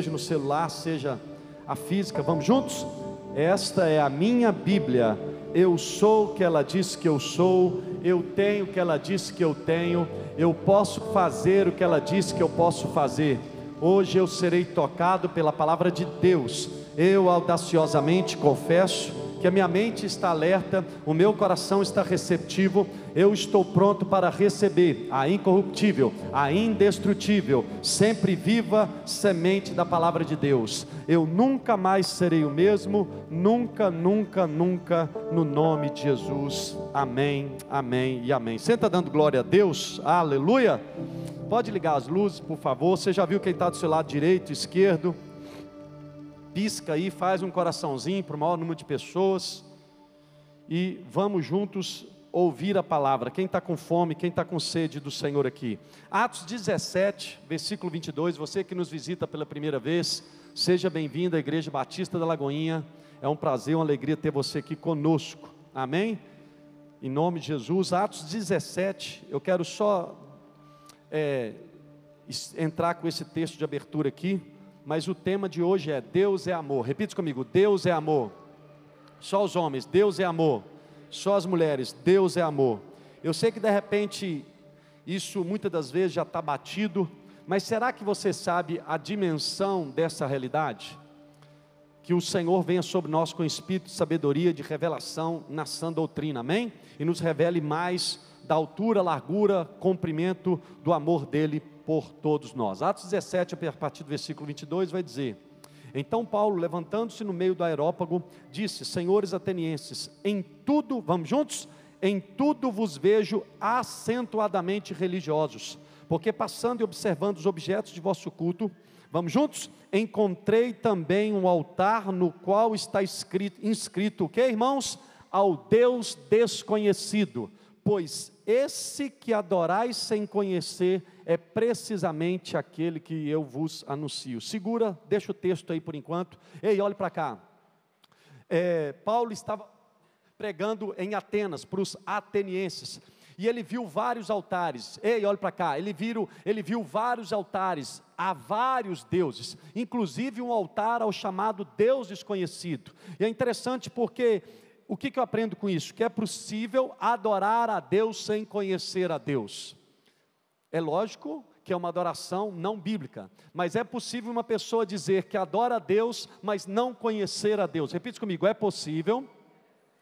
seja no celular, seja a física. Vamos juntos? Esta é a minha Bíblia. Eu sou o que ela diz que eu sou, eu tenho o que ela diz que eu tenho, eu posso fazer o que ela diz que eu posso fazer. Hoje eu serei tocado pela palavra de Deus. Eu audaciosamente confesso que a minha mente está alerta, o meu coração está receptivo, eu estou pronto para receber a incorruptível, a indestrutível, sempre viva semente da palavra de Deus. Eu nunca mais serei o mesmo, nunca, nunca, nunca, no nome de Jesus. Amém, amém e amém. Senta dando glória a Deus, aleluia. Pode ligar as luzes, por favor. Você já viu quem está do seu lado direito, esquerdo? Pisca aí, faz um coraçãozinho para o maior número de pessoas e vamos juntos ouvir a palavra. Quem está com fome, quem está com sede do Senhor aqui. Atos 17, versículo 22. Você que nos visita pela primeira vez, seja bem-vindo à Igreja Batista da Lagoinha. É um prazer, uma alegria ter você aqui conosco. Amém? Em nome de Jesus. Atos 17, eu quero só é, entrar com esse texto de abertura aqui mas o tema de hoje é Deus é amor. Repita comigo: Deus é amor. Só os homens, Deus é amor. Só as mulheres, Deus é amor. Eu sei que de repente isso muitas das vezes já está batido, mas será que você sabe a dimensão dessa realidade? Que o Senhor venha sobre nós com espírito de sabedoria, de revelação na sã doutrina, amém? E nos revele mais da altura, largura, comprimento do amor dele por todos nós. Atos 17, a partir do versículo 22, vai dizer: Então Paulo, levantando-se no meio do aerópago, disse: Senhores atenienses, em tudo, vamos juntos? Em tudo vos vejo acentuadamente religiosos, porque passando e observando os objetos de vosso culto, vamos juntos? Encontrei também um altar no qual está escrito, inscrito o que, irmãos? Ao Deus desconhecido, pois esse que adorais sem conhecer é precisamente aquele que eu vos anuncio. Segura, deixa o texto aí por enquanto. Ei, olhe para cá. É, Paulo estava pregando em Atenas para os atenienses. E ele viu vários altares. Ei, olhe para cá. Ele viu, ele viu vários altares a vários deuses, inclusive um altar ao chamado Deus desconhecido. E é interessante porque o que, que eu aprendo com isso? Que é possível adorar a Deus sem conhecer a Deus. É lógico que é uma adoração não bíblica, mas é possível uma pessoa dizer que adora a Deus, mas não conhecer a Deus. Repite comigo: é possível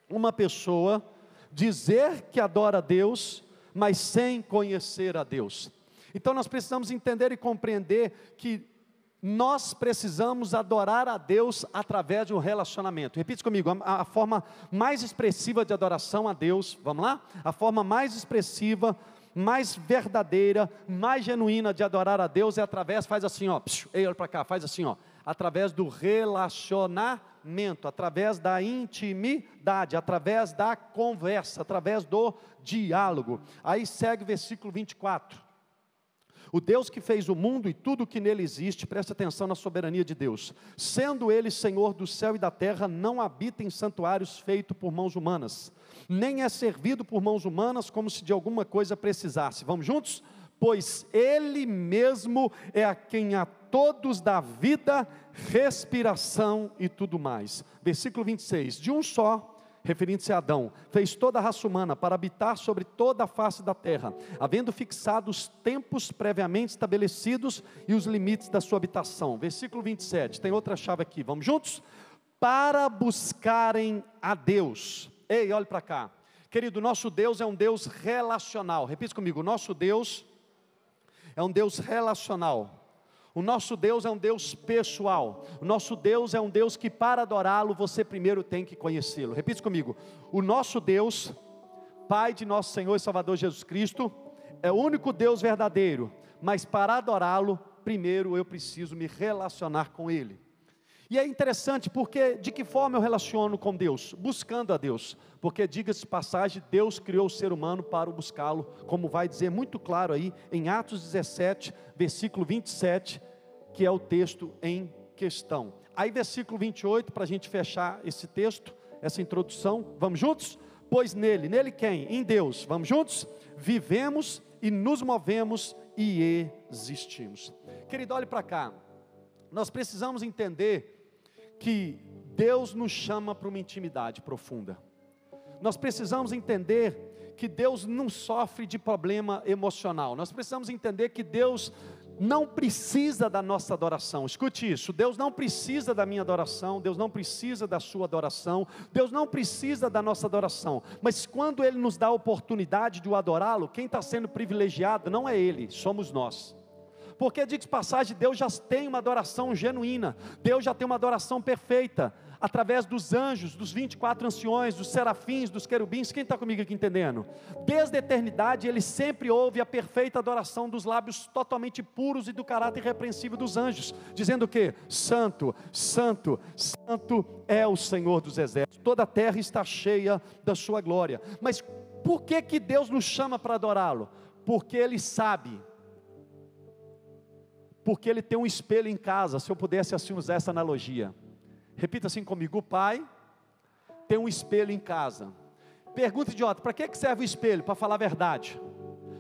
uma pessoa dizer que adora a Deus, mas sem conhecer a Deus. Então nós precisamos entender e compreender que nós precisamos adorar a Deus através de um relacionamento. Repite comigo, a, a, forma mais expressiva de adoração a Deus, vamos lá? A forma mais expressiva mais verdadeira, mais genuína de adorar a Deus é através, faz assim, ó, psiu, ei, olha para cá, faz assim, ó, através do relacionamento, através da intimidade, através da conversa, através do diálogo. Aí segue o versículo 24. O Deus que fez o mundo e tudo o que nele existe, preste atenção na soberania de Deus. Sendo ele Senhor do céu e da terra, não habita em santuários feitos por mãos humanas, nem é servido por mãos humanas como se de alguma coisa precisasse. Vamos juntos? Pois ele mesmo é a quem a todos dá vida, respiração e tudo mais. Versículo 26. De um só referindo-se a Adão, fez toda a raça humana para habitar sobre toda a face da terra, havendo fixado os tempos previamente estabelecidos e os limites da sua habitação. Versículo 27, tem outra chave aqui, vamos juntos? Para buscarem a Deus. Ei, olhe para cá. Querido, nosso Deus é um Deus relacional. Repita comigo, nosso Deus é um Deus relacional. O nosso Deus é um Deus pessoal. O nosso Deus é um Deus que para adorá-lo você primeiro tem que conhecê-lo. Repita comigo. O nosso Deus, Pai de nosso Senhor e Salvador Jesus Cristo, é o único Deus verdadeiro, mas para adorá-lo, primeiro eu preciso me relacionar com ele. E é interessante porque de que forma eu relaciono com Deus? Buscando a Deus. Porque diga-se passagem, Deus criou o ser humano para buscá-lo, como vai dizer muito claro aí em Atos 17, versículo 27, que é o texto em questão. Aí versículo 28 para a gente fechar esse texto, essa introdução. Vamos juntos? Pois nele, nele quem? Em Deus. Vamos juntos? Vivemos e nos movemos e existimos. Querido, olhe para cá. Nós precisamos entender que Deus nos chama para uma intimidade profunda. Nós precisamos entender que Deus não sofre de problema emocional. Nós precisamos entender que Deus não precisa da nossa adoração. Escute isso: Deus não precisa da minha adoração, Deus não precisa da sua adoração, Deus não precisa da nossa adoração. Mas quando Ele nos dá a oportunidade de o adorá-lo, quem está sendo privilegiado não é Ele, somos nós. Porque, diz passagem, Deus já tem uma adoração genuína, Deus já tem uma adoração perfeita através dos anjos, dos 24 anciões, dos serafins, dos querubins. Quem está comigo aqui entendendo? Desde a eternidade, ele sempre ouve a perfeita adoração dos lábios totalmente puros e do caráter irrepreensível dos anjos, dizendo o que? Santo, Santo, Santo é o Senhor dos exércitos. Toda a terra está cheia da sua glória. Mas por que que Deus nos chama para adorá-lo? Porque Ele sabe porque ele tem um espelho em casa, se eu pudesse assim usar essa analogia. Repita assim comigo: o pai tem um espelho em casa. Pergunta idiota: para que serve o espelho? Para falar a verdade.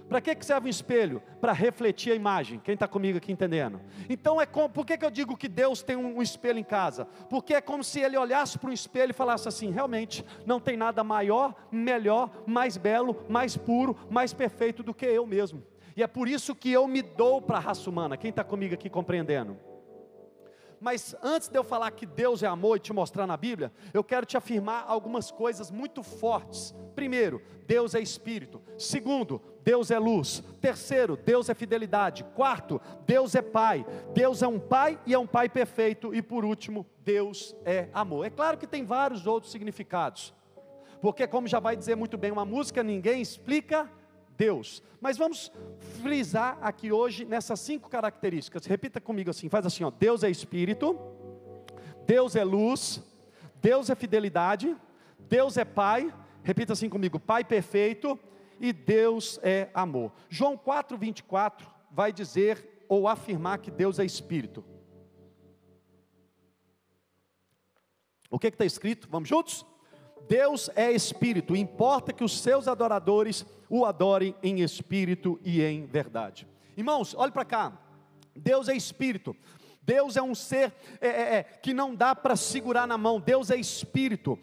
Para que serve o espelho? Para refletir a imagem. Quem está comigo aqui entendendo? Então é como, por que, que eu digo que Deus tem um, um espelho em casa? Porque é como se ele olhasse para um espelho e falasse assim: realmente não tem nada maior, melhor, mais belo, mais puro, mais perfeito do que eu mesmo. E é por isso que eu me dou para a raça humana. Quem está comigo aqui compreendendo? Mas antes de eu falar que Deus é amor e te mostrar na Bíblia, eu quero te afirmar algumas coisas muito fortes. Primeiro, Deus é espírito. Segundo, Deus é luz. Terceiro, Deus é fidelidade. Quarto, Deus é pai. Deus é um pai e é um pai perfeito. E por último, Deus é amor. É claro que tem vários outros significados. Porque, como já vai dizer muito bem uma música, ninguém explica Deus. Mas vamos frisar aqui hoje nessas cinco características. Repita comigo assim, faz assim, ó. Deus é espírito, Deus é luz, Deus é fidelidade, Deus é pai, repita assim comigo, pai perfeito e Deus é amor. João 4:24 vai dizer ou afirmar que Deus é espírito. O que está escrito? Vamos juntos? Deus é espírito, importa que os seus adoradores o adorem em espírito e em verdade. Irmãos, olhe para cá. Deus é espírito. Deus é um ser é, é, é que não dá para segurar na mão. Deus é espírito.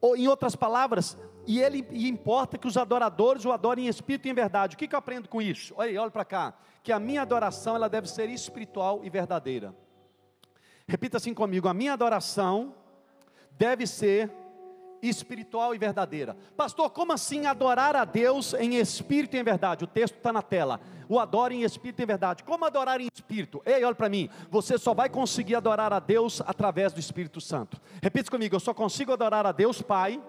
Ou, em outras palavras, e ele e importa que os adoradores o adorem em espírito e em verdade. O que, que eu aprendo com isso? Olha, olha para cá. Que a minha adoração ela deve ser espiritual e verdadeira. Repita assim comigo: a minha adoração deve ser espiritual e verdadeira. Pastor, como assim adorar a Deus em espírito e em verdade? O texto está na tela. O adore em espírito e em verdade. Como adorar em espírito? Ei, olha para mim. Você só vai conseguir adorar a Deus através do Espírito Santo. Repita comigo: eu só consigo adorar a Deus Pai,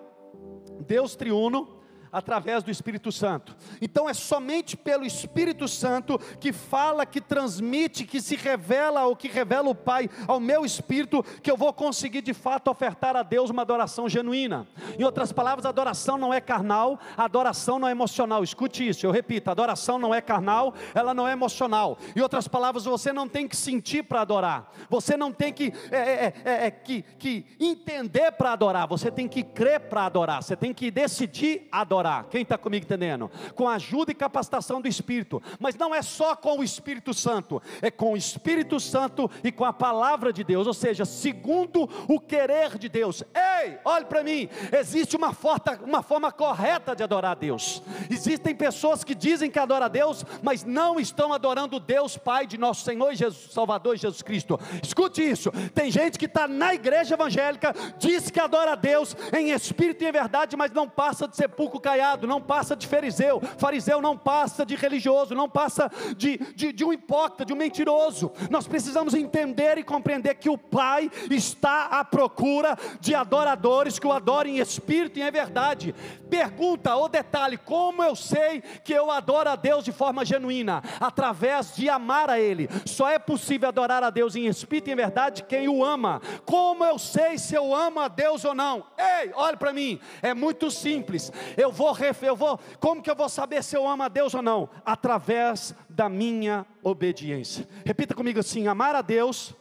Deus triuno através do Espírito Santo. Então é somente pelo Espírito Santo que fala, que transmite, que se revela, ou que revela o Pai ao meu espírito, que eu vou conseguir de fato ofertar a Deus uma adoração genuína. Em outras palavras, adoração não é carnal, adoração não é emocional. Escute isso, eu repito: adoração não é carnal, ela não é emocional. Em outras palavras, você não tem que sentir para adorar, você não tem que, é, é, é, é que, que entender para adorar, você tem que crer para adorar, você tem que decidir adorar adorar. Quem está comigo entendendo? Com a ajuda e capacitação do Espírito. Mas não é só com o Espírito Santo, é com o Espírito Santo e com a palavra de Deus, ou seja, segundo o querer de Deus. Ei, olhe para mim, existe uma, forta, uma forma correta de adorar a Deus. Existem pessoas que dizem que adoram a Deus, mas não estão adorando Deus Pai de nosso Senhor e Jesus, Salvador Jesus Cristo. Escute isso: tem gente que está na igreja evangélica, diz que adora a Deus em espírito e em verdade, mas não passa de sepulcro caído não passa de fariseu, fariseu não passa de religioso, não passa de, de, de um hipócrita, de um mentiroso. Nós precisamos entender e compreender que o Pai está à procura de adoradores que o adorem em espírito e em verdade. Pergunta ou detalhe: como eu sei que eu adoro a Deus de forma genuína? Através de amar a Ele. Só é possível adorar a Deus em espírito e em verdade quem o ama. Como eu sei se eu amo a Deus ou não? Ei, olhe para mim, é muito simples. Eu vou vou, eu vou, como que eu vou saber se eu amo a Deus ou não? Através da minha obediência. Repita comigo assim: amar a Deus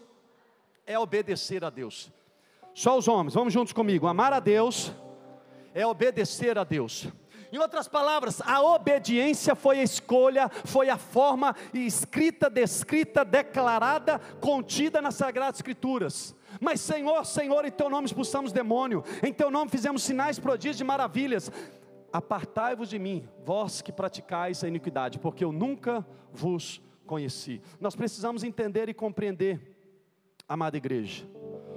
é obedecer a Deus. Só os homens, vamos juntos comigo. Amar a Deus é obedecer a Deus. Em outras palavras, a obediência foi a escolha, foi a forma escrita, descrita, declarada, contida nas Sagradas Escrituras. Mas Senhor, Senhor, em teu nome expulsamos demônio, em teu nome fizemos sinais, prodígios e maravilhas. Apartai-vos de mim, vós que praticais a iniquidade, porque eu nunca vos conheci. Nós precisamos entender e compreender, amada igreja,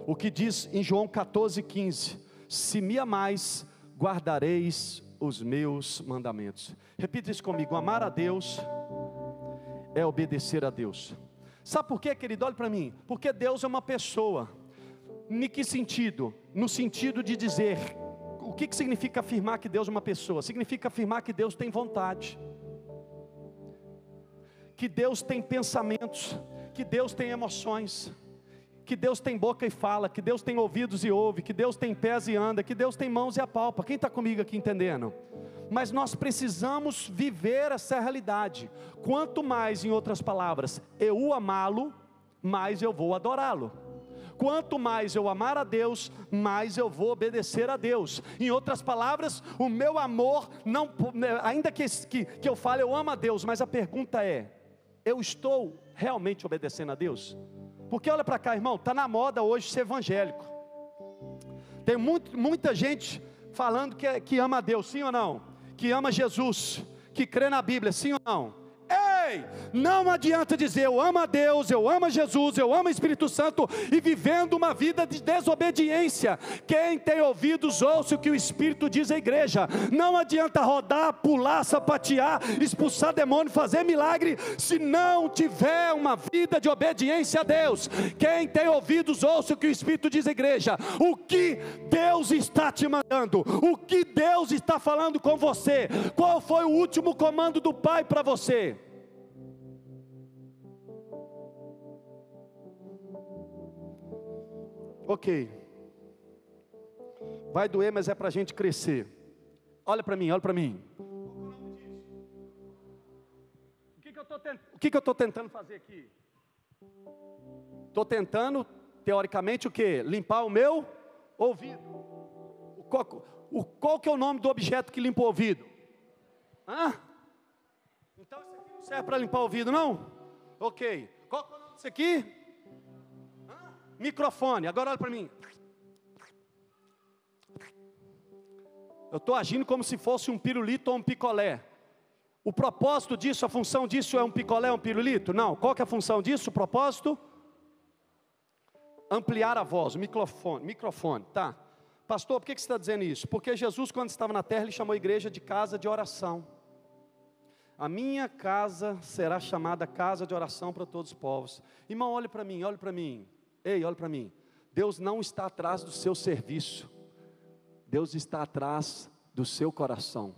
o que diz em João 14,15: Se me amais, guardareis os meus mandamentos. Repita isso comigo: amar a Deus é obedecer a Deus. Sabe por quê, querido? Olha para mim. Porque Deus é uma pessoa. Em que sentido? No sentido de dizer que, que significa afirmar que Deus é uma pessoa? Significa afirmar que Deus tem vontade, que Deus tem pensamentos, que Deus tem emoções, que Deus tem boca e fala, que Deus tem ouvidos e ouve, que Deus tem pés e anda, que Deus tem mãos e apalpa. Quem está comigo aqui entendendo? Mas nós precisamos viver essa realidade. Quanto mais, em outras palavras, eu amá-lo, mais eu vou adorá-lo. Quanto mais eu amar a Deus, mais eu vou obedecer a Deus. Em outras palavras, o meu amor não, né, ainda que, que, que eu fale, eu amo a Deus, mas a pergunta é: eu estou realmente obedecendo a Deus? Porque olha para cá, irmão, está na moda hoje ser evangélico. Tem muito, muita gente falando que, é, que ama a Deus, sim ou não? Que ama Jesus, que crê na Bíblia, sim ou não? Ei, não adianta dizer eu amo a Deus, eu amo a Jesus, eu amo o Espírito Santo e vivendo uma vida de desobediência. Quem tem ouvidos, ouça o que o Espírito diz à igreja. Não adianta rodar, pular, sapatear, expulsar demônio, fazer milagre, se não tiver uma vida de obediência a Deus. Quem tem ouvidos, ouça o que o Espírito diz à igreja. O que Deus está te mandando, o que Deus está falando com você, qual foi o último comando do Pai para você? Ok. Vai doer, mas é para a gente crescer. Olha para mim, olha para mim. O que, que eu estou tentando fazer aqui? Estou tentando, teoricamente, o que? Limpar o meu ouvido. O, qual, o, qual que é o nome do objeto que limpa o ouvido? Hã? Então isso aqui não serve para limpar o ouvido, não? Ok. Qual que é o nome disso aqui? Microfone, agora olha para mim. Eu estou agindo como se fosse um pirulito ou um picolé. O propósito disso, a função disso é um picolé ou um pirulito? Não. Qual que é a função disso? O propósito? Ampliar a voz, o microfone, microfone, tá? Pastor, por que, que você está dizendo isso? Porque Jesus, quando estava na terra, ele chamou a igreja de casa de oração. A minha casa será chamada casa de oração para todos os povos. Irmão, olhe para mim, olhe para mim. Ei, olha para mim. Deus não está atrás do seu serviço. Deus está atrás do seu coração.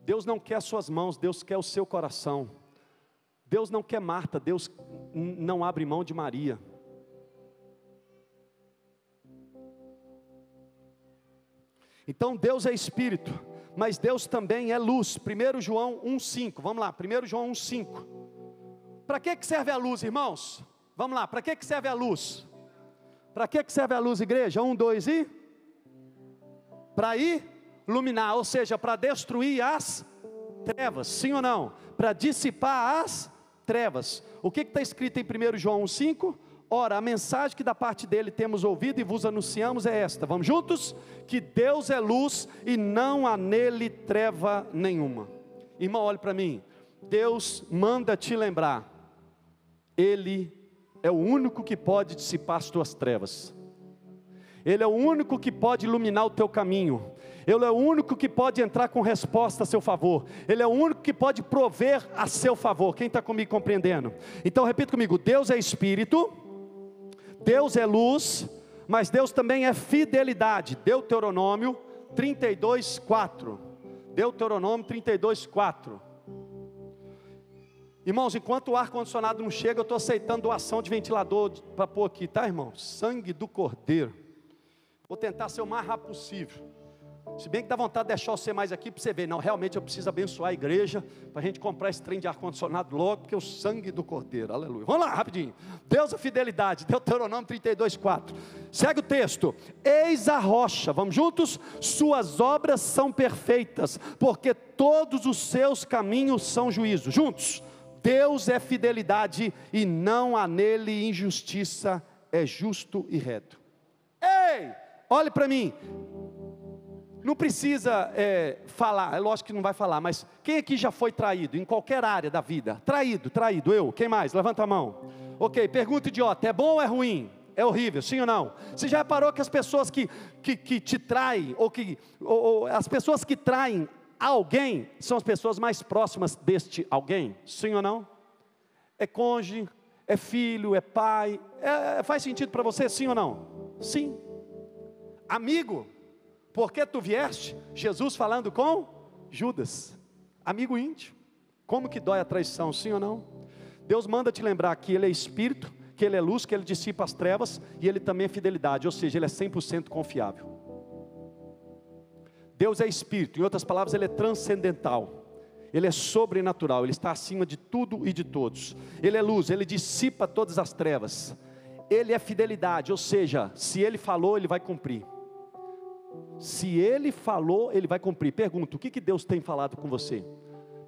Deus não quer suas mãos, Deus quer o seu coração. Deus não quer Marta, Deus não abre mão de Maria. Então Deus é espírito, mas Deus também é luz. 1 João 1,5. Vamos lá, 1 João 1,5. Para que serve a luz, irmãos? Vamos lá, para que, que serve a luz? Para que, que serve a luz, igreja? Um, dois e? Para iluminar, ou seja, para destruir as trevas, sim ou não? Para dissipar as trevas. O que está escrito em 1 João 1,5? Ora, a mensagem que da parte dele temos ouvido e vos anunciamos é esta: vamos juntos? Que Deus é luz e não há nele treva nenhuma. Irmão, olhe para mim. Deus manda te lembrar, Ele é o único que pode dissipar as tuas trevas. Ele é o único que pode iluminar o teu caminho. Ele é o único que pode entrar com resposta a seu favor. Ele é o único que pode prover a seu favor. Quem está comigo compreendendo? Então repita comigo: Deus é Espírito, Deus é luz, mas Deus também é fidelidade. Deuteronômio 32, 4. Deuteronômio 32, 4. Irmãos, enquanto o ar-condicionado não chega, eu estou aceitando doação de ventilador para pôr aqui, tá, irmão? Sangue do Cordeiro. Vou tentar ser o mais rápido possível. Se bem que dá vontade de deixar você mais aqui para você ver, não, realmente eu preciso abençoar a igreja para a gente comprar esse trem de ar-condicionado logo, porque é o sangue do Cordeiro, aleluia. Vamos lá, rapidinho. Deus é fidelidade, Deuteronômio 32, 4. Segue o texto. Eis a rocha, vamos juntos? Suas obras são perfeitas, porque todos os seus caminhos são juízo. Juntos. Deus é fidelidade e não há nele injustiça, é justo e reto. Ei, olhe para mim. Não precisa é, falar, é lógico que não vai falar, mas quem aqui já foi traído em qualquer área da vida? Traído, traído, eu, quem mais? Levanta a mão. Ok, pergunta idiota: é bom ou é ruim? É horrível, sim ou não? Você já reparou que as pessoas que, que, que te traem, ou que ou, ou, as pessoas que traem alguém, são as pessoas mais próximas deste alguém? Sim ou não? É cônjuge, é filho, é pai. É, faz sentido para você, sim ou não? Sim. Amigo, porque tu vieste? Jesus falando com Judas, amigo íntimo. Como que dói a traição, sim ou não? Deus manda te lembrar que Ele é Espírito, que Ele é luz, que Ele dissipa as trevas e Ele também é fidelidade, ou seja, Ele é 100% confiável. Deus é Espírito, em outras palavras, Ele é transcendental. Ele é sobrenatural, Ele está acima de tudo e de todos. Ele é luz, Ele dissipa todas as trevas. Ele é fidelidade, ou seja, se Ele falou, Ele vai cumprir. Se ele falou, ele vai cumprir. Pergunta: o que, que Deus tem falado com você?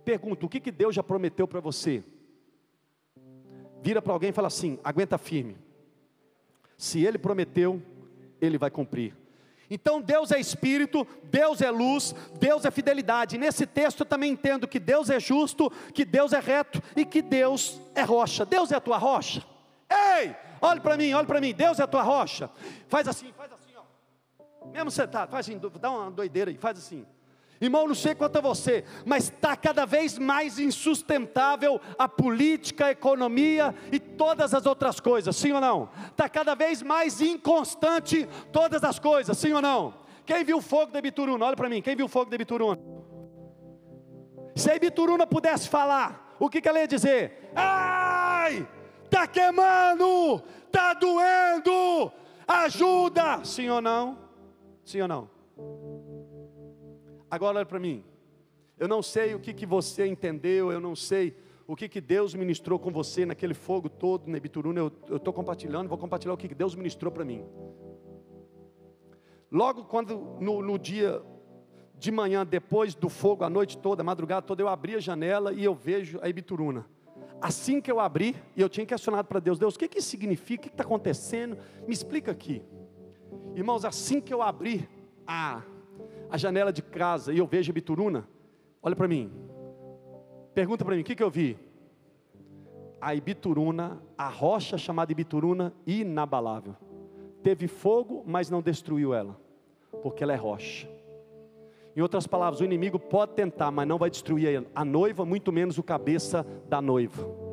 Pergunta: o que, que Deus já prometeu para você? Vira para alguém e fala assim: aguenta firme. Se ele prometeu, ele vai cumprir. Então Deus é espírito, Deus é luz, Deus é fidelidade. Nesse texto eu também entendo que Deus é justo, que Deus é reto e que Deus é rocha. Deus é a tua rocha. Ei, olhe para mim, olhe para mim. Deus é a tua rocha. Faz assim, faz assim. Mesmo sentado, faz assim, dá uma doideira aí, faz assim. Irmão, não sei quanto a você, mas está cada vez mais insustentável a política, a economia e todas as outras coisas, sim ou não? Está cada vez mais inconstante todas as coisas, sim ou não? Quem viu o fogo da Bituruna? Olha para mim, quem viu o fogo da Bituruna? Se a Bituruna pudesse falar, o que, que ela ia dizer? Ai, está queimando, está doendo, ajuda, sim ou não? Sim ou não? Agora olha para mim. Eu não sei o que, que você entendeu, eu não sei o que, que Deus ministrou com você naquele fogo todo, Nebituruna. Eu estou compartilhando, vou compartilhar o que, que Deus ministrou para mim. Logo quando no, no dia de manhã, depois do fogo, a noite toda, a madrugada toda, eu abri a janela e eu vejo a Ibituruna. Assim que eu abri, e eu tinha questionado para Deus, Deus, o que, que isso significa? O que está acontecendo? Me explica aqui. Irmãos, assim que eu abri a, a janela de casa e eu vejo Bituruna, olha para mim, pergunta para mim, o que, que eu vi? A Ibituruna, a rocha chamada Ibituruna, inabalável. Teve fogo, mas não destruiu ela, porque ela é rocha. Em outras palavras, o inimigo pode tentar, mas não vai destruir a noiva, muito menos o cabeça da noiva.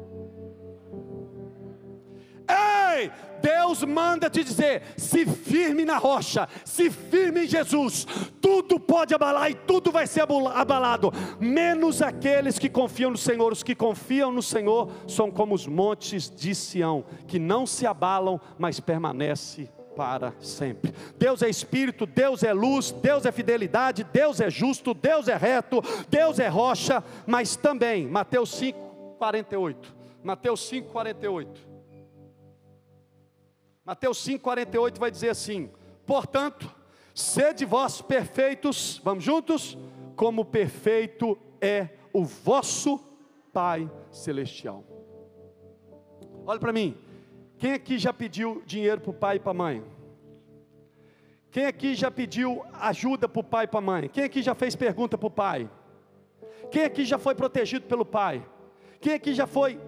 Ei, Deus manda te dizer: se firme na rocha, se firme em Jesus, tudo pode abalar e tudo vai ser abalado, menos aqueles que confiam no Senhor. Os que confiam no Senhor são como os montes de Sião, que não se abalam, mas permanece para sempre. Deus é espírito, Deus é luz, Deus é fidelidade, Deus é justo, Deus é reto, Deus é rocha, mas também, Mateus 5, 48. Mateus 5, 48. Mateus 5,48 vai dizer assim: Portanto, sede vós perfeitos, vamos juntos? Como perfeito é o vosso Pai Celestial. Olha para mim, quem aqui já pediu dinheiro para o pai e para a mãe? Quem aqui já pediu ajuda para o pai e para a mãe? Quem aqui já fez pergunta para o pai? Quem aqui já foi protegido pelo pai? Quem aqui já foi.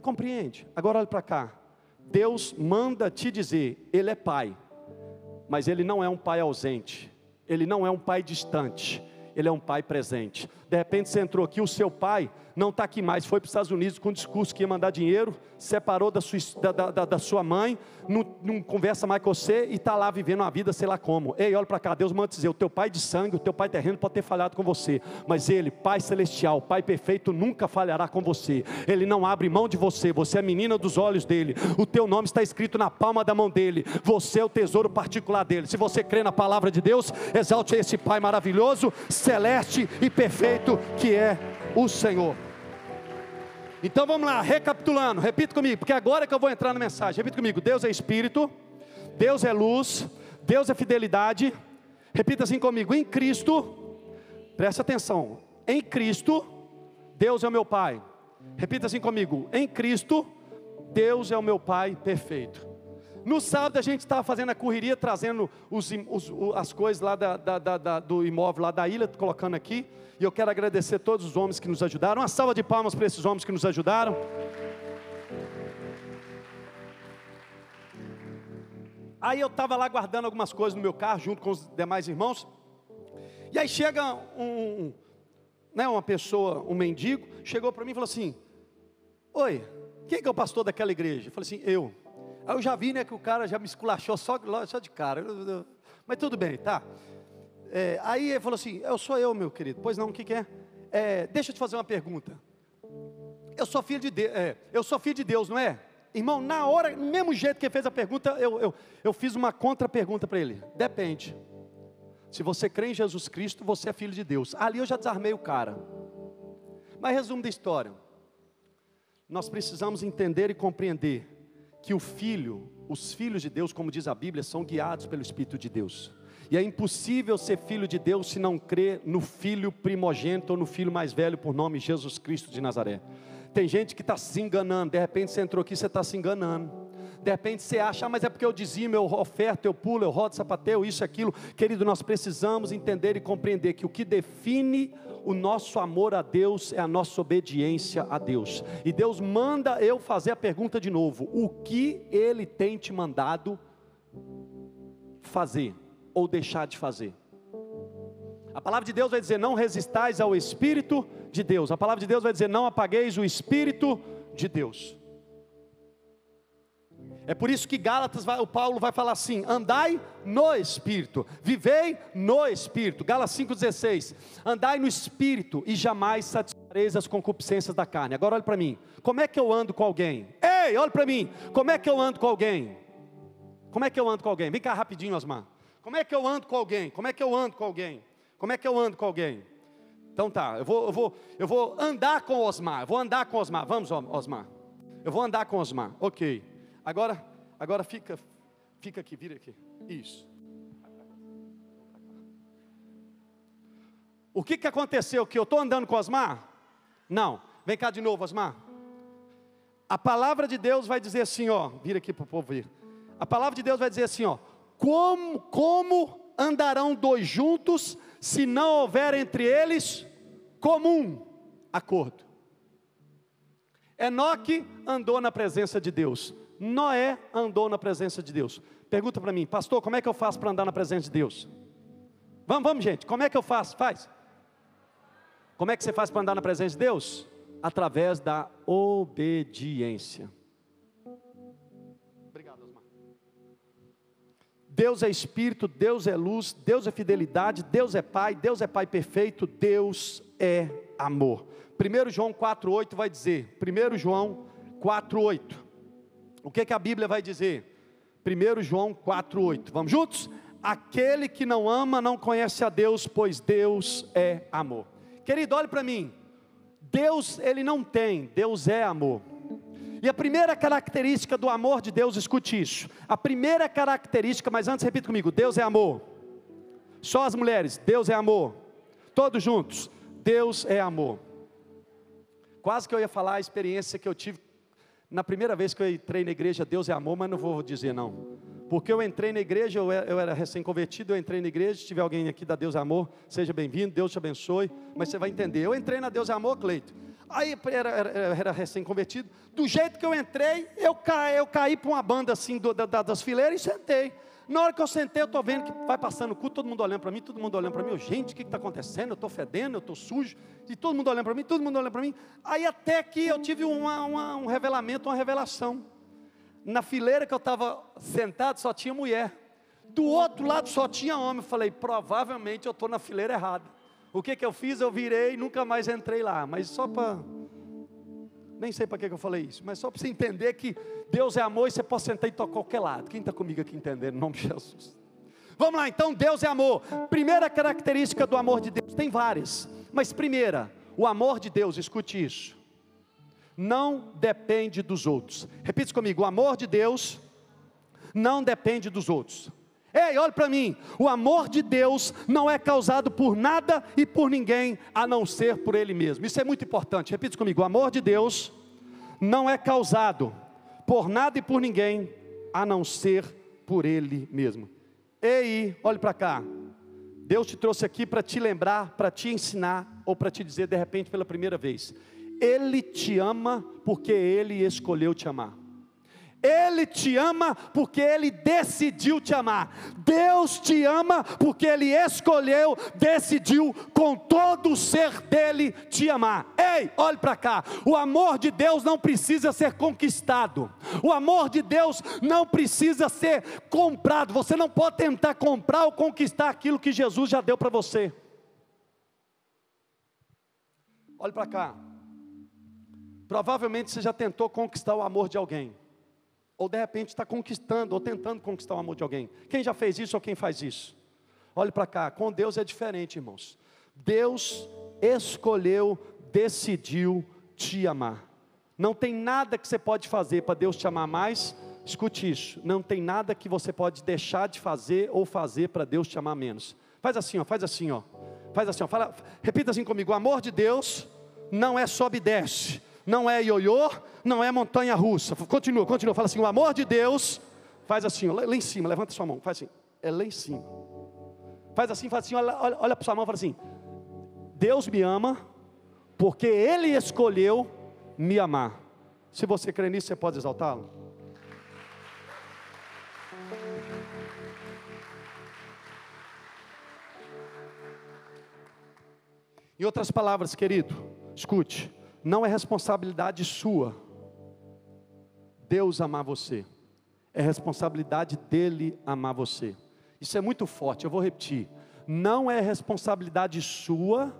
Compreende? Agora olha para cá. Deus manda te dizer, Ele é Pai, mas Ele não é um Pai ausente, Ele não é um Pai distante, Ele é um Pai presente. De repente você entrou aqui, o seu pai não está aqui mais, foi para os Estados Unidos com um discurso que ia mandar dinheiro, separou da sua, da, da, da sua mãe, não, não, conversa mais com você e está lá vivendo uma vida, sei lá como. Ei, olha para cá, Deus manda dizer: o teu pai de sangue, o teu pai terreno pode ter falhado com você, mas ele, Pai celestial, Pai perfeito, nunca falhará com você. Ele não abre mão de você, você é a menina dos olhos dele, o teu nome está escrito na palma da mão dele, você é o tesouro particular dele. Se você crê na palavra de Deus, exalte esse Pai maravilhoso, celeste e perfeito que é o Senhor. Então vamos lá, recapitulando, repita comigo, porque agora é que eu vou entrar na mensagem. Repita comigo: Deus é Espírito, Deus é luz, Deus é fidelidade. Repita assim comigo: em Cristo, presta atenção, em Cristo, Deus é o meu Pai. Repita assim comigo: em Cristo, Deus é o meu Pai perfeito. No sábado a gente estava fazendo a correria, trazendo os, os, as coisas lá da, da, da, do imóvel lá da ilha, colocando aqui. E eu quero agradecer todos os homens que nos ajudaram. Uma salva de palmas para esses homens que nos ajudaram. Aí eu estava lá guardando algumas coisas no meu carro, junto com os demais irmãos. E aí chega um, né, uma pessoa, um mendigo, chegou para mim e falou assim: Oi, quem é, que é o pastor daquela igreja? Eu falei assim: Eu. Aí eu já vi, né, que o cara já me esculachou só, só de cara. Mas tudo bem, tá. É, aí ele falou assim: Eu sou eu, meu querido. Pois não, o que, que é? é? Deixa eu te fazer uma pergunta. Eu sou filho de Deus, é, eu sou filho de Deus, não é? Irmão, na hora, no mesmo jeito que ele fez a pergunta, eu, eu, eu fiz uma contra-pergunta para ele. Depende. Se você crê em Jesus Cristo, você é filho de Deus. Ali eu já desarmei o cara. Mas resumo da história. Nós precisamos entender e compreender que o filho, os filhos de Deus, como diz a Bíblia, são guiados pelo Espírito de Deus. E é impossível ser filho de Deus se não crer no filho primogênito ou no filho mais velho por nome Jesus Cristo de Nazaré. Tem gente que está se enganando, de repente você entrou aqui, você está se enganando. De repente você acha, ah, mas é porque eu dizimo, eu oferto, eu pulo, eu rodo, sapateio, isso, aquilo. Querido, nós precisamos entender e compreender que o que define o nosso amor a Deus é a nossa obediência a Deus. E Deus manda eu fazer a pergunta de novo: o que Ele tem te mandado fazer ou deixar de fazer? A palavra de Deus vai dizer: não resistais ao Espírito de Deus. A palavra de Deus vai dizer: não apagueis o Espírito de Deus. É por isso que Gálatas, vai, o Paulo vai falar assim: andai no Espírito, vivei no Espírito. Gálatas 5,16: andai no Espírito e jamais satisfareis as concupiscências da carne. Agora olhe para mim: como é que eu ando com alguém? Ei, olhe para mim: como é que eu ando com alguém? Como é que eu ando com alguém? Vem cá rapidinho, Osmar. Como é que eu ando com alguém? Como é que eu ando com alguém? Como é que eu ando com alguém? Então tá, eu vou, eu vou, eu vou andar com Osmar. Eu vou andar com Osmar. Vamos, Osmar. Eu vou andar com Osmar. Ok. Agora, agora fica, fica aqui, vira aqui. Isso. O que, que aconteceu? Que eu estou andando com Osmar? Não. Vem cá de novo, Osmar. A palavra de Deus vai dizer assim, ó. Vira aqui para o povo ver. A palavra de Deus vai dizer assim, ó. Como, como andarão dois juntos se não houver entre eles comum acordo? Enoque andou na presença de Deus. Noé andou na presença de Deus. Pergunta para mim, pastor, como é que eu faço para andar na presença de Deus? Vamos, vamos, gente, como é que eu faço? Faz. Como é que você faz para andar na presença de Deus? Através da obediência. Obrigado, Osmar. Deus é Espírito, Deus é luz, Deus é fidelidade, Deus é Pai, Deus é Pai perfeito, Deus é amor. 1 João 4,8 vai dizer, 1 João 4,8. O que, que a Bíblia vai dizer? 1 João 4,8. Vamos juntos? Aquele que não ama não conhece a Deus, pois Deus é amor. Querido, olhe para mim. Deus, ele não tem, Deus é amor. E a primeira característica do amor de Deus, escute isso. A primeira característica, mas antes repita comigo: Deus é amor. Só as mulheres, Deus é amor. Todos juntos, Deus é amor. Quase que eu ia falar a experiência que eu tive na primeira vez que eu entrei na igreja, Deus é amor, mas não vou dizer não. Porque eu entrei na igreja, eu era, recém-convertido, eu entrei na igreja, se tiver alguém aqui da Deus é amor, seja bem-vindo, Deus te abençoe, mas você vai entender. Eu entrei na Deus é amor, Cleito. Aí era, era, era recém-convertido, do jeito que eu entrei, eu caí, eu caí para uma banda assim do, da, das fileiras e sentei. Na hora que eu sentei, eu estou vendo que vai passando o culto, todo mundo olhando para mim, todo mundo olhando para mim. Eu, gente, o que está acontecendo? Eu estou fedendo, eu estou sujo. E todo mundo olhando para mim, todo mundo olhando para mim. Aí até que eu tive uma, uma, um revelamento, uma revelação. Na fileira que eu estava sentado, só tinha mulher. Do outro lado só tinha homem. Eu falei, provavelmente eu estou na fileira errada. O que, que eu fiz? Eu virei e nunca mais entrei lá. Mas só para nem sei para que eu falei isso, mas só para você entender que Deus é amor e você pode sentar e tocar qualquer lado. Quem está comigo aqui entendendo? Em nome de Jesus. Vamos lá, então, Deus é amor. Primeira característica do amor de Deus, tem várias, mas primeira, o amor de Deus, escute isso, não depende dos outros. Repita comigo: o amor de Deus não depende dos outros. Ei, olha para mim, o amor de Deus não é causado por nada e por ninguém, a não ser por Ele mesmo. Isso é muito importante, repita comigo: o amor de Deus não é causado por nada e por ninguém, a não ser por Ele mesmo. Ei, olhe para cá, Deus te trouxe aqui para te lembrar, para te ensinar, ou para te dizer de repente pela primeira vez: Ele te ama porque Ele escolheu te amar. Ele te ama porque Ele decidiu te amar. Deus te ama porque Ele escolheu, decidiu com todo o ser dele te amar. Ei, olhe para cá. O amor de Deus não precisa ser conquistado. O amor de Deus não precisa ser comprado. Você não pode tentar comprar ou conquistar aquilo que Jesus já deu para você. Olhe para cá. Provavelmente você já tentou conquistar o amor de alguém ou de repente está conquistando, ou tentando conquistar o amor de alguém. Quem já fez isso ou quem faz isso? Olhe para cá, com Deus é diferente, irmãos. Deus escolheu, decidiu te amar. Não tem nada que você pode fazer para Deus te amar mais. Escute isso, não tem nada que você pode deixar de fazer ou fazer para Deus te amar menos. Faz assim, ó, faz assim, ó. Faz assim, ó. Fala, repita assim comigo: o amor de Deus não é sobe e desce não é ioiô, não é montanha russa. Continua, continua. Fala assim: o amor de Deus, faz assim, lá, em cima, levanta sua mão, faz assim, é lá em cima. Faz assim, faz assim, olha, olha, olha para sua mão, fala assim: Deus me ama, porque Ele escolheu me amar. Se você crê nisso, você pode exaltá-lo? Em outras palavras, querido, escute não é responsabilidade sua Deus amar você, é responsabilidade dele amar você. Isso é muito forte, eu vou repetir. Não é responsabilidade sua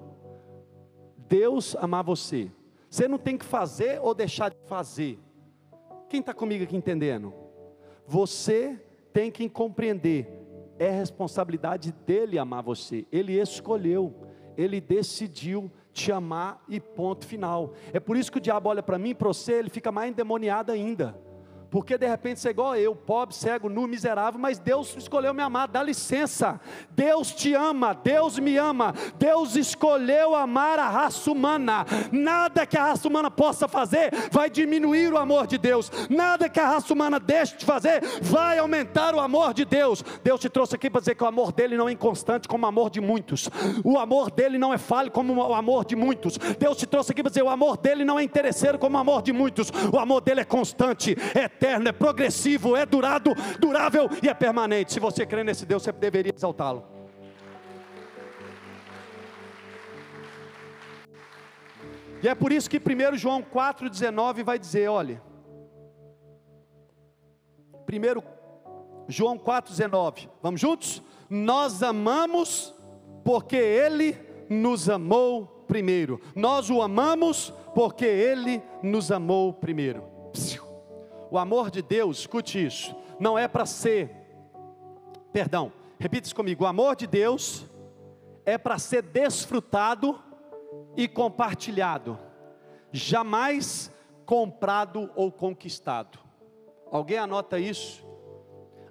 Deus amar você. Você não tem que fazer ou deixar de fazer. Quem está comigo aqui entendendo? Você tem que compreender, é responsabilidade dele amar você. Ele escolheu, ele decidiu te amar e ponto final. É por isso que o diabo olha para mim para você, ele fica mais endemoniado ainda. Porque de repente você é igual eu, pobre, cego, nu, miserável, mas Deus escolheu me amar, dá licença. Deus te ama, Deus me ama. Deus escolheu amar a raça humana. Nada que a raça humana possa fazer vai diminuir o amor de Deus. Nada que a raça humana deixe de fazer vai aumentar o amor de Deus. Deus te trouxe aqui para dizer que o amor dele não é inconstante como o amor de muitos. O amor dele não é falho como o amor de muitos. Deus te trouxe aqui para dizer o amor dele não é interesseiro como o amor de muitos. O amor dele é constante, é eterno, é progressivo, é durado, durável e é permanente. Se você crê nesse Deus, você deveria exaltá-lo. E é por isso que 1 João 4,19 vai dizer: olha, 1 João 4,19, vamos juntos? Nós amamos porque Ele nos amou primeiro. Nós o amamos porque Ele nos amou primeiro. Psiu. O amor de Deus, escute isso, não é para ser, perdão, repita isso comigo: o amor de Deus é para ser desfrutado e compartilhado, jamais comprado ou conquistado. Alguém anota isso?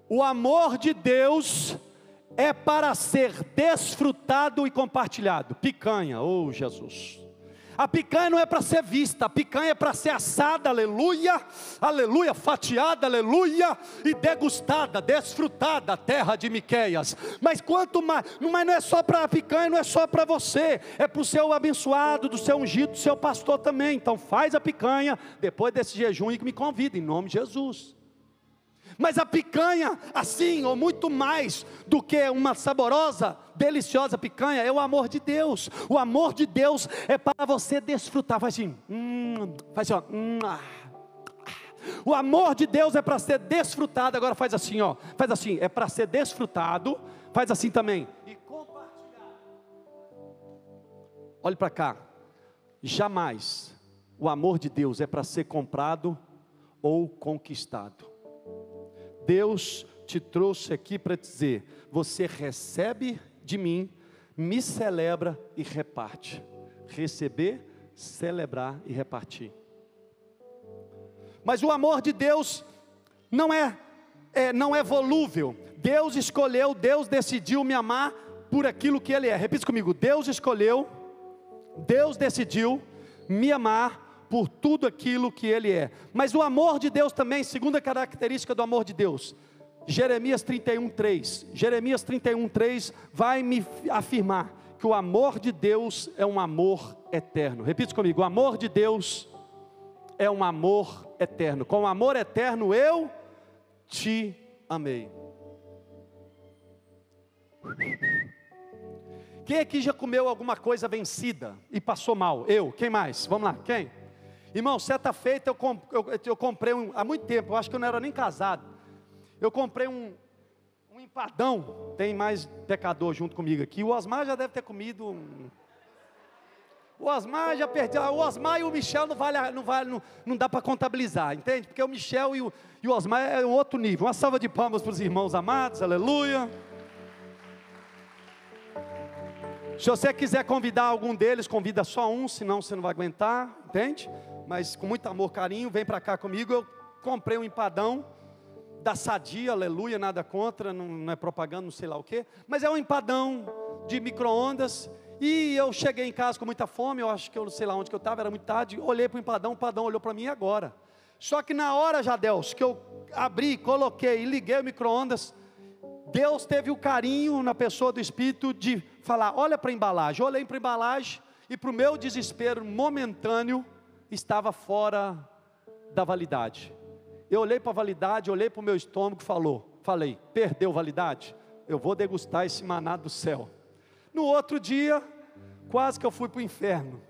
O amor de Deus é para ser desfrutado e compartilhado. Picanha, oh Jesus. A picanha não é para ser vista, a picanha é para ser assada, aleluia, aleluia, fatiada, aleluia, e degustada, desfrutada, terra de Miqueias. Mas quanto mais, mas não é só para a picanha, não é só para você, é para o seu abençoado, do seu ungido, do seu pastor também. Então faz a picanha depois desse jejum e me convida, em nome de Jesus. Mas a picanha, assim, ou muito mais do que uma saborosa, deliciosa picanha, é o amor de Deus. O amor de Deus é para você desfrutar. Faz assim, hum, faz assim, ó. Hum, ah, o amor de Deus é para ser desfrutado. Agora faz assim, ó. Faz assim, é para ser desfrutado. Faz assim também. E compartilhar. Olhe para cá. Jamais o amor de Deus é para ser comprado ou conquistado. Deus te trouxe aqui para dizer: você recebe de mim, me celebra e reparte. Receber, celebrar e repartir. Mas o amor de Deus não é é, não é volúvel. Deus escolheu, Deus decidiu me amar por aquilo que Ele é. Repita comigo: Deus escolheu, Deus decidiu me amar por tudo aquilo que Ele é. Mas o amor de Deus também, segunda característica do amor de Deus, Jeremias 31, 3. Jeremias 31, 3 vai me afirmar que o amor de Deus é um amor eterno. Repita comigo: o amor de Deus é um amor eterno. Com amor eterno eu te amei. Quem aqui já comeu alguma coisa vencida e passou mal? Eu. Quem mais? Vamos lá, quem? Irmão, certa feita eu, eu, eu comprei um, há muito tempo, eu acho que eu não era nem casado. Eu comprei um, um empadão. Tem mais pecador junto comigo aqui. O Osmar já deve ter comido. Um... O Osmar já perdeu. O Osmar e o Michel não vale, não vale, não, não dá para contabilizar, entende? Porque o Michel e o, e o Osmar é um outro nível. Uma salva de palmas para os irmãos amados, aleluia. Se você quiser convidar algum deles, convida só um, senão você não vai aguentar, entende? Mas com muito amor, carinho, vem para cá comigo. Eu comprei um empadão da Sadia, aleluia, nada contra, não, não é propaganda, não sei lá o que, mas é um empadão de micro-ondas. E eu cheguei em casa com muita fome, eu acho que eu não sei lá onde que eu estava, era muito tarde, olhei para o empadão, o empadão olhou para mim agora. Só que na hora, Jadels, que eu abri, coloquei e liguei o micro-ondas, Deus teve o carinho na pessoa do Espírito de falar: olha para a embalagem. Eu olhei para a embalagem e, para o meu desespero momentâneo, estava fora da validade. Eu olhei para a validade, olhei para o meu estômago, falou, falei, perdeu validade? Eu vou degustar esse maná do céu. No outro dia, quase que eu fui para o inferno.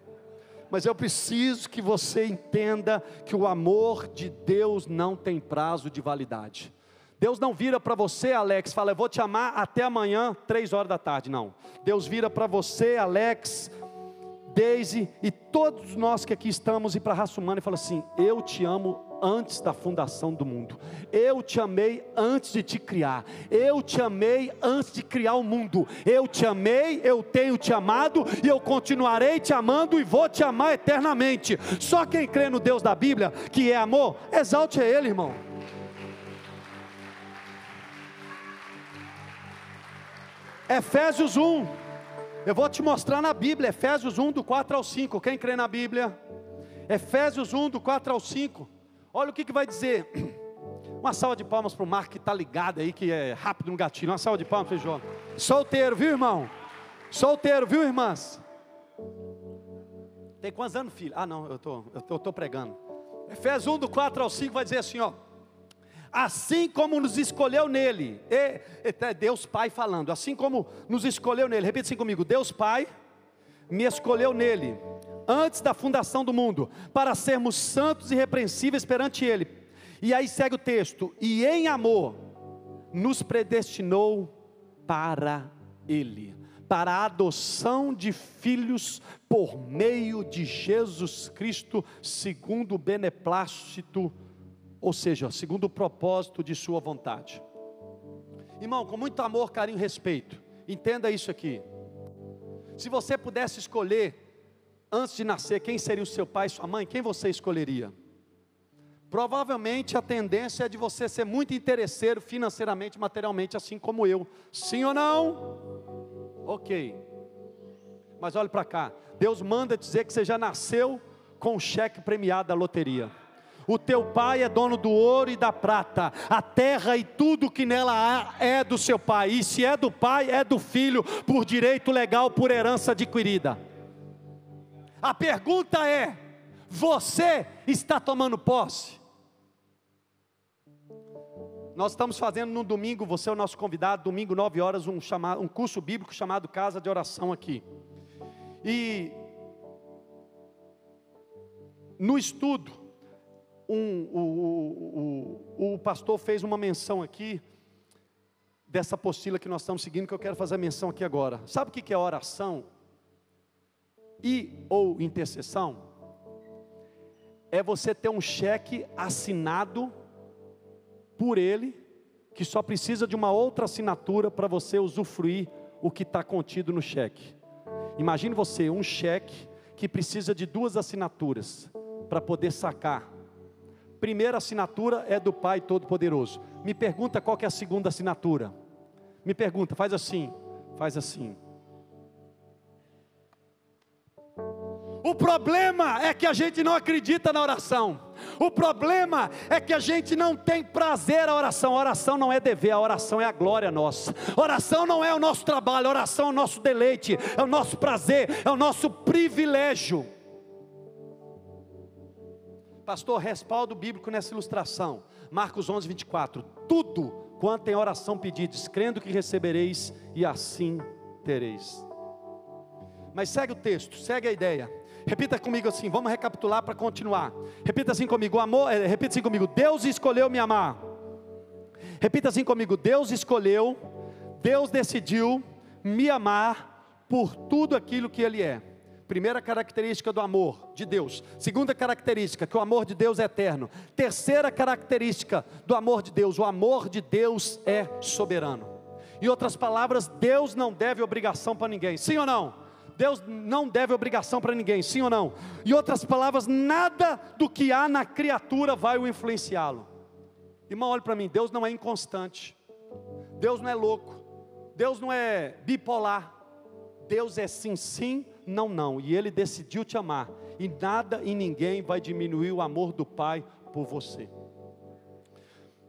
Mas eu preciso que você entenda que o amor de Deus não tem prazo de validade. Deus não vira para você, Alex, fala, eu vou te amar até amanhã, três horas da tarde. Não. Deus vira para você, Alex, Daisy e todos nós que aqui estamos e para a raça humana e fala assim: Eu te amo antes da fundação do mundo. Eu te amei antes de te criar. Eu te amei antes de criar o mundo. Eu te amei, eu tenho te amado e eu continuarei te amando e vou te amar eternamente. Só quem crê no Deus da Bíblia, que é amor, exalte a Ele, irmão. Efésios 1. Eu vou te mostrar na Bíblia, Efésios 1, do 4 ao 5. Quem crê na Bíblia? Efésios 1, do 4 ao 5. Olha o que, que vai dizer. Uma salva de palmas para o Marco que está ligado aí, que é rápido no gatilho. Uma salva de palmas para o João. Solteiro, viu, irmão? Solteiro, viu, irmãs? Tem quantos anos, filho? Ah, não, eu tô, estou tô, tô pregando. Efésios 1, do 4 ao 5, vai dizer assim: ó assim como nos escolheu nele, é Deus Pai falando, assim como nos escolheu nele, repita assim comigo: Deus Pai me escolheu nele, antes da fundação do mundo, para sermos santos e irrepreensíveis perante Ele. E aí segue o texto: e em amor nos predestinou para Ele, para a adoção de filhos por meio de Jesus Cristo, segundo o beneplácito ou seja, segundo o propósito de Sua vontade. Irmão, com muito amor, carinho e respeito, entenda isso aqui. Se você pudesse escolher, antes de nascer, quem seria o seu pai e sua mãe, quem você escolheria? Provavelmente a tendência é de você ser muito interesseiro financeiramente, materialmente, assim como eu. Sim ou não? Ok. Mas olhe para cá. Deus manda dizer que você já nasceu com o cheque premiado da loteria. O teu pai é dono do ouro e da prata, a terra e tudo que nela há é do seu pai, e se é do pai, é do filho, por direito legal, por herança adquirida. A pergunta é: você está tomando posse? Nós estamos fazendo no domingo, você é o nosso convidado, domingo 9 horas, um, chamado, um curso bíblico chamado Casa de Oração aqui. E no estudo, um, o, o, o, pastor fez uma menção aqui, dessa apostila que nós estamos seguindo, que eu quero fazer a menção aqui agora. Sabe o que é oração? E ou intercessão? É você ter um cheque assinado por ele, que só precisa de uma outra assinatura para você usufruir o que está contido no cheque. Imagine você, um cheque que precisa de duas assinaturas para poder sacar primeira assinatura é do Pai Todo-Poderoso. me pergunta qual é a segunda assinatura. Me pergunta, faz assim, faz assim. O problema é que a gente não acredita na oração. O problema é que a gente não tem prazer à oração. A oração não é dever, a oração é a glória nossa. A oração não é o nosso trabalho, a oração é o nosso deleite, é o nosso prazer, é o nosso privilégio. Pastor, respaldo bíblico nessa ilustração. Marcos 11, 24. Tudo quanto em oração pedides, crendo que recebereis, e assim tereis. Mas segue o texto, segue a ideia. Repita comigo assim, vamos recapitular para continuar. Repita assim comigo, amor, é, repita assim comigo, Deus escolheu me amar. Repita assim comigo, Deus escolheu, Deus decidiu me amar por tudo aquilo que Ele é. Primeira característica do amor de Deus. Segunda característica, que o amor de Deus é eterno. Terceira característica do amor de Deus, o amor de Deus é soberano. Em outras palavras, Deus não deve obrigação para ninguém. Sim ou não? Deus não deve obrigação para ninguém, sim ou não? Em outras palavras, nada do que há na criatura vai o influenciá-lo. Irmão, olhe para mim, Deus não é inconstante, Deus não é louco, Deus não é bipolar, Deus é sim, sim, não, não, e Ele decidiu te amar, e nada e ninguém vai diminuir o amor do Pai por você.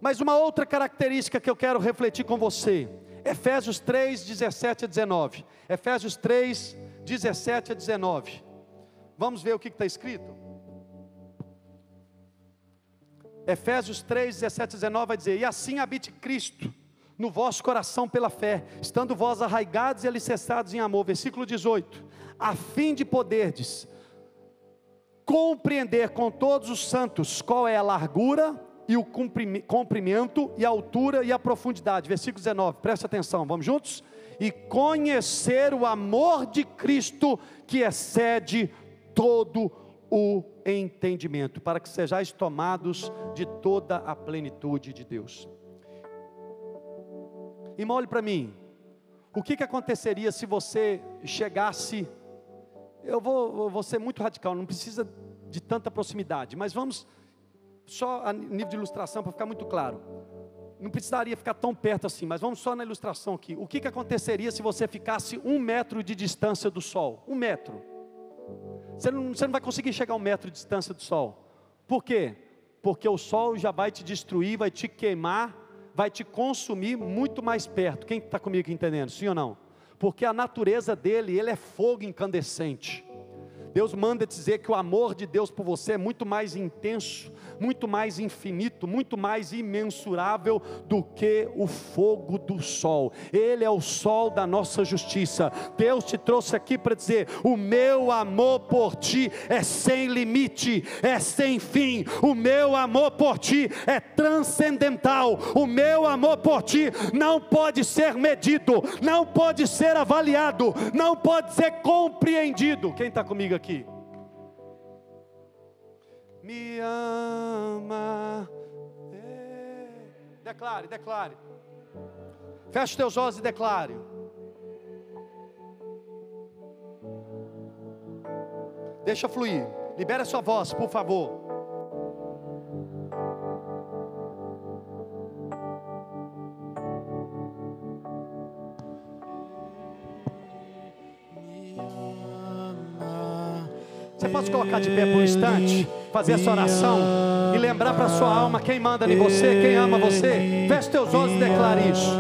Mas uma outra característica que eu quero refletir com você, Efésios 3, 17 a 19. Efésios 3, 17 a 19. Vamos ver o que está escrito? Efésios 3, 17 a 19 vai dizer: E assim habite Cristo no vosso coração pela fé, estando vós arraigados e alicerçados em amor. Versículo 18: A fim de poderdes compreender com todos os santos qual é a largura e o comprimento e a altura e a profundidade. Versículo 19, preste atenção, vamos juntos? e conhecer o amor de Cristo que excede todo o entendimento, para que sejais tomados de toda a plenitude de Deus. Irmão, olhe para mim, o que, que aconteceria se você chegasse, eu vou, vou ser muito radical, não precisa de tanta proximidade, mas vamos, só a nível de ilustração para ficar muito claro não precisaria ficar tão perto assim, mas vamos só na ilustração aqui. O que, que aconteceria se você ficasse um metro de distância do Sol? Um metro. Você não, você não vai conseguir chegar a um metro de distância do Sol. Por quê? Porque o Sol já vai te destruir, vai te queimar, vai te consumir muito mais perto. Quem está comigo entendendo? Sim ou não? Porque a natureza dele, ele é fogo incandescente. Deus manda dizer que o amor de Deus por você é muito mais intenso, muito mais infinito, muito mais imensurável do que o fogo do sol. Ele é o sol da nossa justiça. Deus te trouxe aqui para dizer: o meu amor por ti é sem limite, é sem fim. O meu amor por ti é transcendental. O meu amor por ti não pode ser medido, não pode ser avaliado, não pode ser compreendido. Quem está comigo aqui? Me ama. É. Declare, declare. Feche teus olhos e declare. Deixa fluir. Libera sua voz, por favor. Colocar de pé por um instante? fazer essa oração e lembrar para sua alma quem manda em você, quem ama você. Feche teus olhos e declare isso.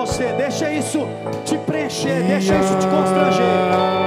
Você, deixa isso te preencher, deixa isso te constranger.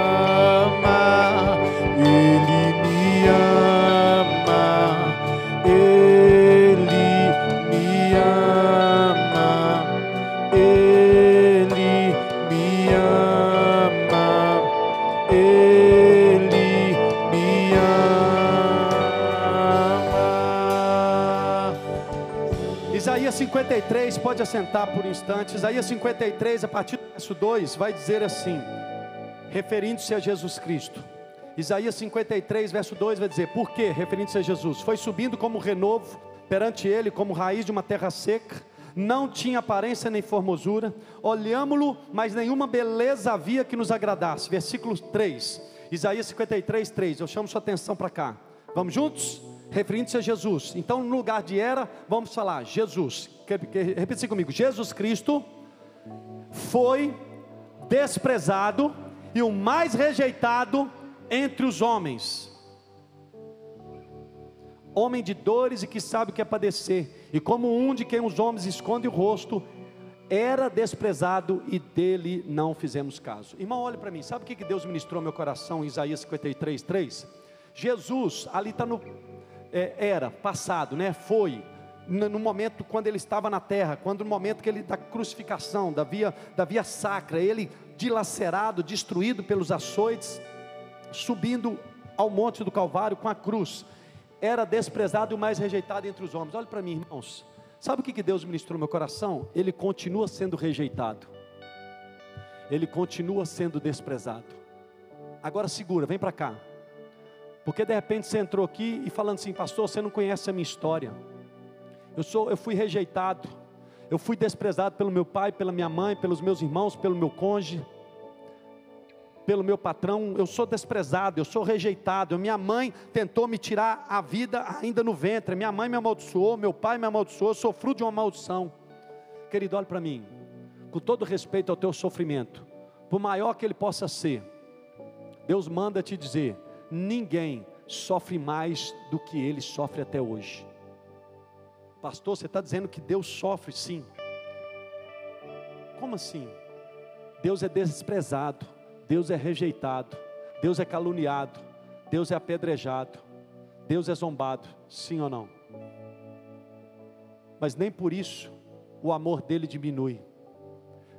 Pode assentar por um instante. Isaías 53, a partir do verso 2, vai dizer assim, referindo-se a Jesus Cristo. Isaías 53, verso 2 vai dizer: Por quê? Referindo-se a Jesus. Foi subindo como renovo perante ele, como raiz de uma terra seca. Não tinha aparência nem formosura. Olhámo-lo, mas nenhuma beleza havia que nos agradasse. Versículo 3. Isaías 53, 3. Eu chamo sua atenção para cá. Vamos juntos? Referindo-se a Jesus. Então, no lugar de era, vamos falar Jesus. Repita comigo: Jesus Cristo foi desprezado e o mais rejeitado entre os homens. Homem de dores e que sabe o que é padecer, e como um de quem os homens escondem o rosto, era desprezado e dele não fizemos caso. Irmão, olhe para mim, sabe o que Deus ministrou meu coração em Isaías 53, 3? Jesus, ali está no, é, era, passado, né? Foi, no momento quando ele estava na terra, quando no momento que ele da crucificação, da via, da via sacra, ele dilacerado, destruído pelos açoites, subindo ao monte do Calvário com a cruz, era desprezado e o mais rejeitado entre os homens. Olha para mim, irmãos. Sabe o que Deus ministrou no meu coração? Ele continua sendo rejeitado. Ele continua sendo desprezado. Agora segura, vem para cá. Porque de repente você entrou aqui e falando assim, pastor, você não conhece a minha história. Eu sou, eu fui rejeitado. Eu fui desprezado pelo meu pai, pela minha mãe, pelos meus irmãos, pelo meu cônjuge pelo meu patrão, eu sou desprezado, eu sou rejeitado. Minha mãe tentou me tirar a vida ainda no ventre. Minha mãe me amaldiçoou, meu pai me amaldiçoou, eu sou fruto de uma maldição. Querido, olhe para mim, com todo respeito ao teu sofrimento, por maior que ele possa ser, Deus manda te dizer: ninguém sofre mais do que ele sofre até hoje. Pastor, você está dizendo que Deus sofre? Sim. Como assim? Deus é desprezado. Deus é rejeitado, Deus é caluniado, Deus é apedrejado, Deus é zombado, sim ou não? Mas nem por isso o amor dele diminui,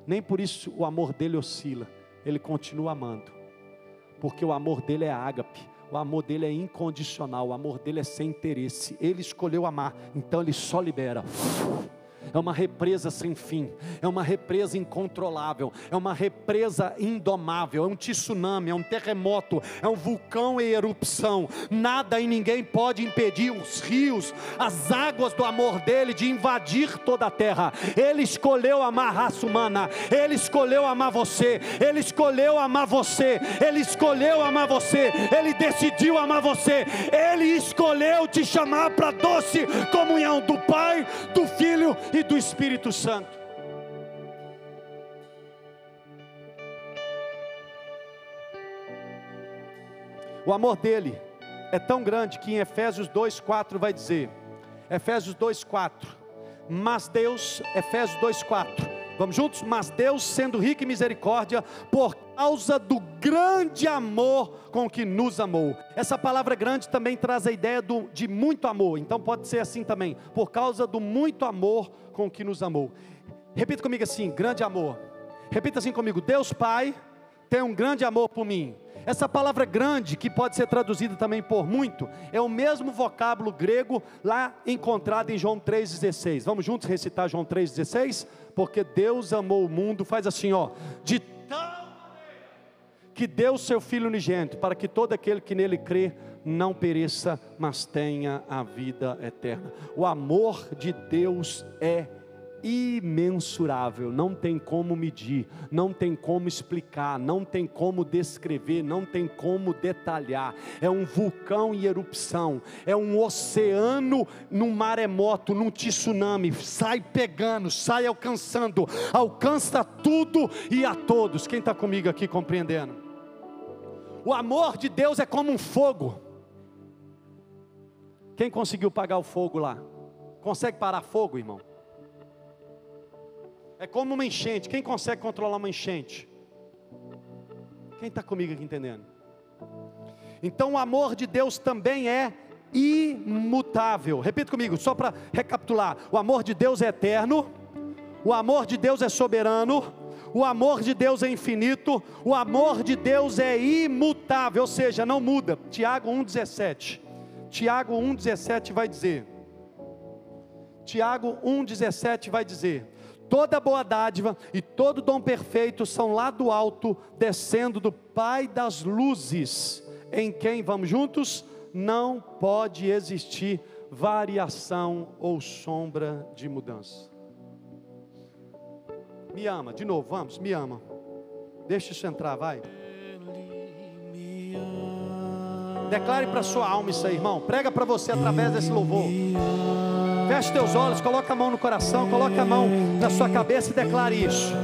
nem por isso o amor dele oscila, ele continua amando, porque o amor dele é ágape, o amor dele é incondicional, o amor dele é sem interesse, ele escolheu amar, então ele só libera é uma represa sem fim, é uma represa incontrolável, é uma represa indomável, é um tsunami, é um terremoto, é um vulcão em erupção. Nada e ninguém pode impedir os rios, as águas do amor dele de invadir toda a terra. Ele escolheu amar a raça humana, ele escolheu amar você, ele escolheu amar você, ele escolheu amar você, ele decidiu amar você, ele escolheu te chamar para doce comunhão do Pai, do Filho e do Espírito Santo. O amor dele é tão grande que em Efésios 2:4 vai dizer, Efésios 2:4, mas Deus, Efésios 2:4, vamos juntos? Mas Deus, sendo rico em misericórdia, por causa do grande amor com que nos amou. Essa palavra grande também traz a ideia do, de muito amor, então pode ser assim também, por causa do muito amor com que nos amou. Repita comigo assim: grande amor. Repita assim comigo: Deus Pai tem um grande amor por mim. Essa palavra grande, que pode ser traduzida também por muito, é o mesmo vocábulo grego lá encontrado em João 3,16. Vamos juntos recitar João 3,16? Porque Deus amou o mundo, faz assim, ó, de tal que deu seu Filho unigênito, para que todo aquele que nele crê não pereça, mas tenha a vida eterna. O amor de Deus é imensurável, não tem como medir, não tem como explicar, não tem como descrever, não tem como detalhar. É um vulcão em erupção, é um oceano num maremoto, num tsunami, sai pegando, sai alcançando, alcança tudo e a todos. Quem está comigo aqui compreendendo? O amor de Deus é como um fogo. Quem conseguiu pagar o fogo lá? Consegue parar fogo, irmão? É como uma enchente. Quem consegue controlar uma enchente? Quem está comigo aqui entendendo? Então o amor de Deus também é imutável. Repita comigo, só para recapitular: o amor de Deus é eterno, o amor de Deus é soberano, o amor de Deus é infinito, o amor de Deus é imutável, ou seja, não muda. Tiago 1,17. Tiago 1,17 vai dizer. Tiago 1,17 vai dizer: Toda boa dádiva e todo dom perfeito são lá do alto, descendo do Pai das luzes, em quem, vamos juntos, não pode existir variação ou sombra de mudança. Me ama, de novo, vamos, me ama. Deixa isso entrar, vai. Declare para sua alma isso aí, irmão. Prega para você através desse louvor. Feche teus olhos, coloca a mão no coração, coloca a mão na sua cabeça e declare isso.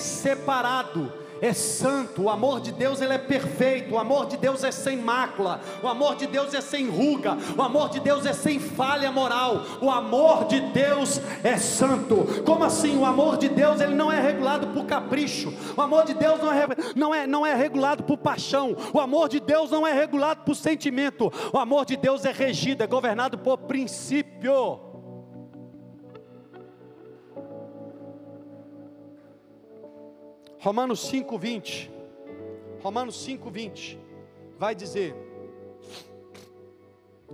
Separado, é santo. O amor de Deus ele é perfeito, o amor de Deus é sem mácula, o amor de Deus é sem ruga, o amor de Deus é sem falha moral. O amor de Deus é santo. Como assim? O amor de Deus ele não é regulado por capricho. O amor de Deus não é, não é, não é regulado por paixão. O amor de Deus não é regulado por sentimento. O amor de Deus é regido, é governado por princípio. Romanos 5:20. Romanos 5:20 vai dizer: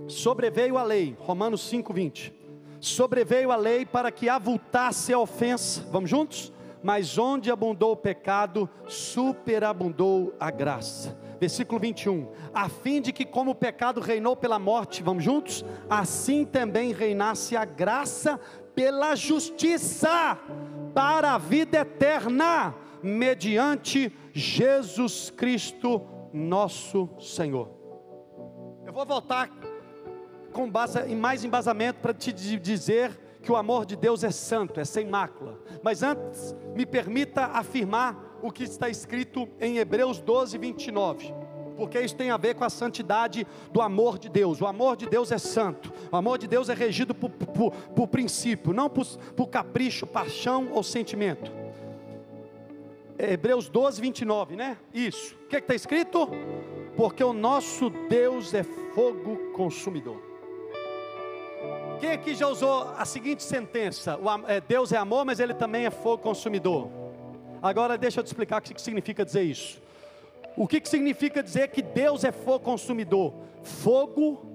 Sobreveio a lei, Romanos 5:20. Sobreveio a lei para que avultasse a ofensa. Vamos juntos? Mas onde abundou o pecado, superabundou a graça. Versículo 21. A fim de que, como o pecado reinou pela morte, vamos juntos? Assim também reinasse a graça pela justiça para a vida eterna mediante Jesus Cristo, nosso Senhor. Eu vou voltar com base, em mais embasamento para te dizer que o amor de Deus é santo, é sem mácula. Mas antes, me permita afirmar o que está escrito em Hebreus 12, 29 porque isso tem a ver com a santidade do amor de Deus. O amor de Deus é santo, o amor de Deus é regido por, por, por princípio, não por, por capricho, paixão ou sentimento. Hebreus 12, 29, né? Isso. O que está escrito? Porque o nosso Deus é fogo consumidor. Quem aqui já usou a seguinte sentença? É, Deus é amor, mas ele também é fogo consumidor. Agora deixa eu te explicar o que significa dizer isso. O que significa dizer que Deus é fogo consumidor? Fogo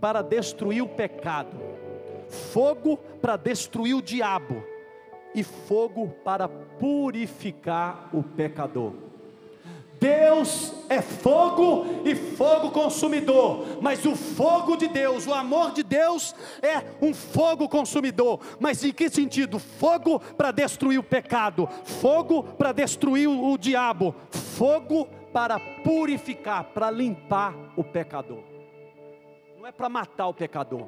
para destruir o pecado, fogo para destruir o diabo, e fogo para purificar o pecador. Deus é fogo e fogo consumidor, mas o fogo de Deus, o amor de Deus é um fogo consumidor. Mas em que sentido? Fogo para destruir o pecado, fogo para destruir o, diabo, fogo para purificar, para limpar o pecador. Não é para matar o pecador.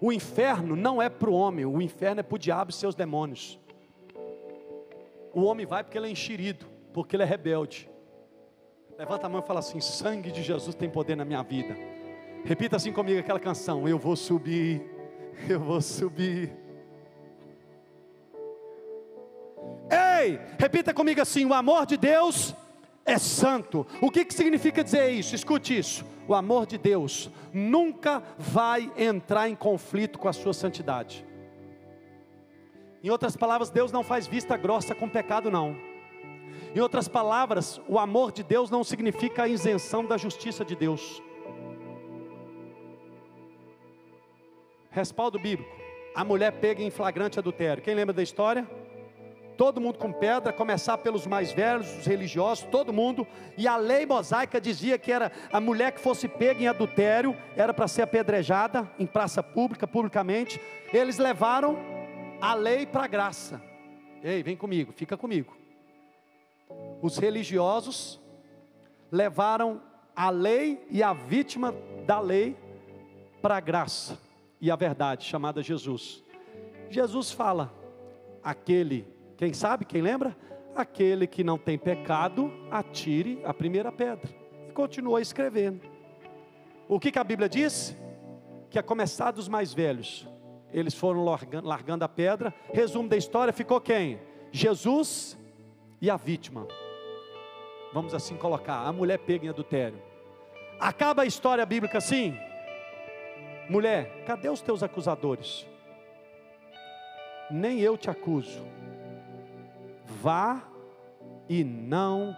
O inferno não é para o homem, o inferno é para o diabo e seus demônios. O homem vai porque ele é enxerido, porque ele é rebelde. Levanta a mão e fala assim: sangue de Jesus tem poder na minha vida. Repita assim comigo aquela canção: Eu vou subir, eu vou subir. Ei, repita comigo assim: o amor de Deus é santo. O que, que significa dizer isso? Escute isso: o amor de Deus nunca vai entrar em conflito com a sua santidade. Em outras palavras, Deus não faz vista grossa com pecado, não. Em outras palavras, o amor de Deus não significa a isenção da justiça de Deus. Respaldo bíblico: a mulher pega em flagrante adultério. Quem lembra da história? Todo mundo com pedra, começar pelos mais velhos, os religiosos, todo mundo. E a lei mosaica dizia que era a mulher que fosse pega em adultério, era para ser apedrejada em praça pública, publicamente. Eles levaram a lei para a graça. Ei, vem comigo, fica comigo. Os religiosos levaram a lei e a vítima da lei para a graça e a verdade, chamada Jesus. Jesus fala: aquele, quem sabe, quem lembra? Aquele que não tem pecado, atire a primeira pedra. E continua escrevendo. O que, que a Bíblia diz? Que a começar dos mais velhos, eles foram largando, largando a pedra. Resumo da história: ficou quem? Jesus e a vítima. Vamos assim colocar: a mulher pega em adultério. Acaba a história bíblica assim. Mulher, cadê os teus acusadores? Nem eu te acuso. Vá e não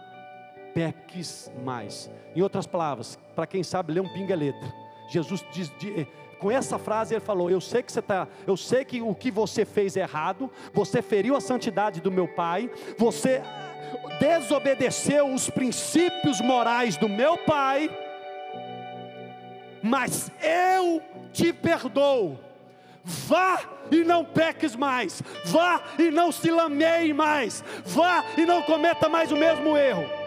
peques mais. Em outras palavras, para quem sabe ler um pinga letra. Jesus diz, de, com essa frase ele falou: Eu sei que você está, eu sei que o que você fez é errado, você feriu a santidade do meu pai, você desobedeceu os princípios morais do meu pai, mas eu te perdoo. Vá e não peques mais, vá e não se lameie mais, vá e não cometa mais o mesmo erro.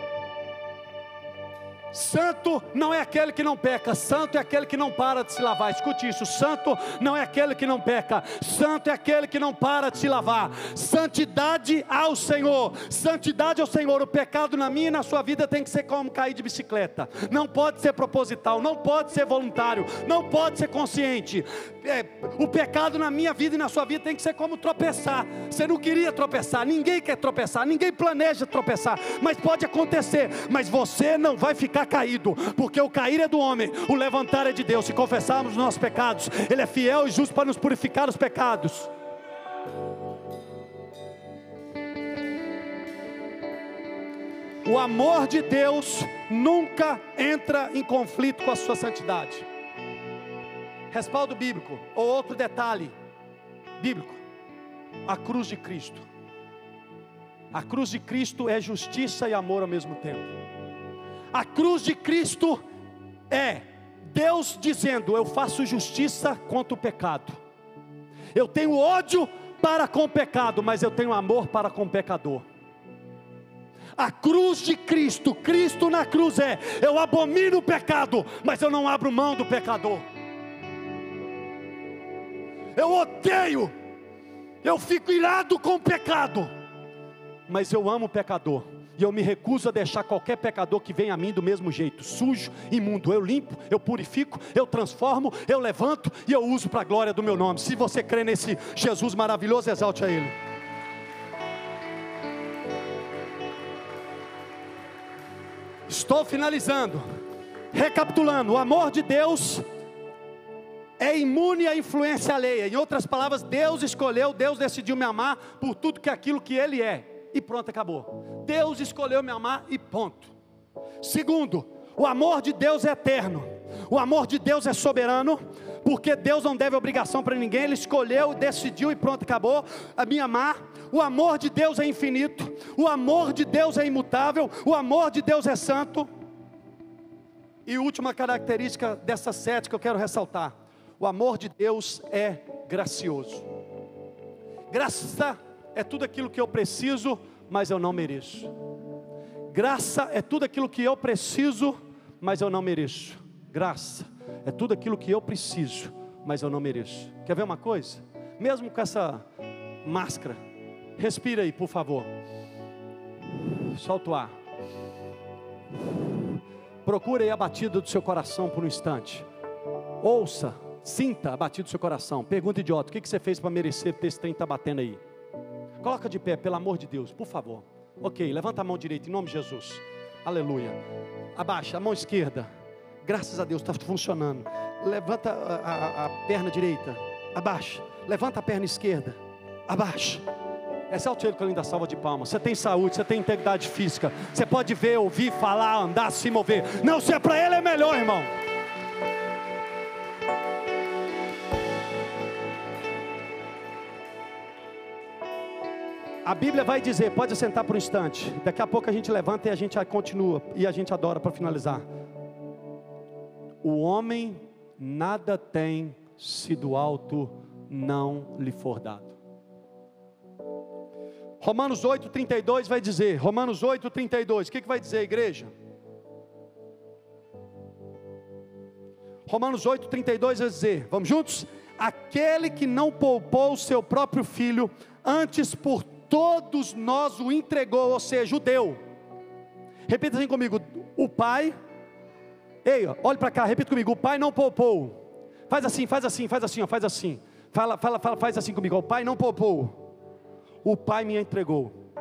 Santo não é aquele que não peca, santo é aquele que não para de se lavar. Escute isso: santo não é aquele que não peca, santo é aquele que não para de se lavar. Santidade ao Senhor, santidade ao Senhor. O pecado na minha e na sua vida tem que ser como cair de bicicleta, não pode ser proposital, não pode ser voluntário, não pode ser consciente. É, o pecado na minha vida e na sua vida tem que ser como tropeçar. Você não queria tropeçar, ninguém quer tropeçar, ninguém planeja tropeçar, mas pode acontecer, mas você não vai ficar caído, porque o cair é do homem, o levantar é de Deus. Se confessarmos os nossos pecados, Ele é fiel e justo para nos purificar os pecados. O amor de Deus nunca entra em conflito com a sua santidade. Respaldo bíblico, ou outro detalhe bíblico: a cruz de Cristo. A cruz de Cristo é justiça e amor ao mesmo tempo. A cruz de Cristo é Deus dizendo: Eu faço justiça contra o pecado. Eu tenho ódio para com o pecado, mas eu tenho amor para com o pecador. A cruz de Cristo, Cristo na cruz é: eu abomino o pecado, mas eu não abro mão do pecador. Eu odeio, eu fico irado com o pecado, mas eu amo o pecador. E eu me recuso a deixar qualquer pecador que venha a mim do mesmo jeito, sujo, imundo. Eu limpo, eu purifico, eu transformo, eu levanto e eu uso para a glória do meu nome. Se você crê nesse Jesus maravilhoso, exalte a Ele. Estou finalizando, recapitulando: o amor de Deus é imune à influência alheia. Em outras palavras, Deus escolheu, Deus decidiu me amar por tudo que aquilo que Ele é e pronto, acabou. Deus escolheu me amar e ponto. Segundo, o amor de Deus é eterno. O amor de Deus é soberano, porque Deus não deve obrigação para ninguém, Ele escolheu, decidiu e pronto, acabou a me amar. O amor de Deus é infinito, o amor de Deus é imutável, o amor de Deus é santo. E última característica dessa sete que eu quero ressaltar: o amor de Deus é gracioso. Graça é tudo aquilo que eu preciso, mas eu não mereço. Graça é tudo aquilo que eu preciso, mas eu não mereço. Graça é tudo aquilo que eu preciso, mas eu não mereço. Quer ver uma coisa? Mesmo com essa máscara, respira aí, por favor. Solta o ar. Procure aí a batida do seu coração por um instante. Ouça, sinta a batida do seu coração. Pergunta idiota: o que você fez para merecer ter esse trem tá batendo aí? Coloca de pé, pelo amor de Deus, por favor. Ok, levanta a mão direita, em nome de Jesus. Aleluia. Abaixa a mão esquerda. Graças a Deus, está funcionando. Levanta a, a, a, perna direita. Abaixa. Levanta a perna esquerda. Abaixa. Exalte ele com a linda salva de palmas. Você tem saúde, você tem integridade física. Você pode ver, ouvir, falar, andar, se mover. Não, se é para ele, é melhor, irmão. A Bíblia vai dizer, pode sentar por um instante. Daqui a pouco a gente levanta e a gente continua e a gente adora para finalizar. O homem nada tem se do alto não lhe for dado. Romanos 8,32 vai dizer, Romanos 8,32, o que, que vai dizer, igreja? Romanos 8,32 vai dizer, vamos juntos? Aquele que não poupou o seu próprio filho, antes por todos nós o entregou, ou seja, o deu. Repita assim comigo: o pai, ei, olhe para cá, repita comigo: o pai não poupou. Faz assim, faz assim, faz assim, ó, faz assim. Fala, fala, fala, faz assim comigo: o pai não poupou o Pai me entregou.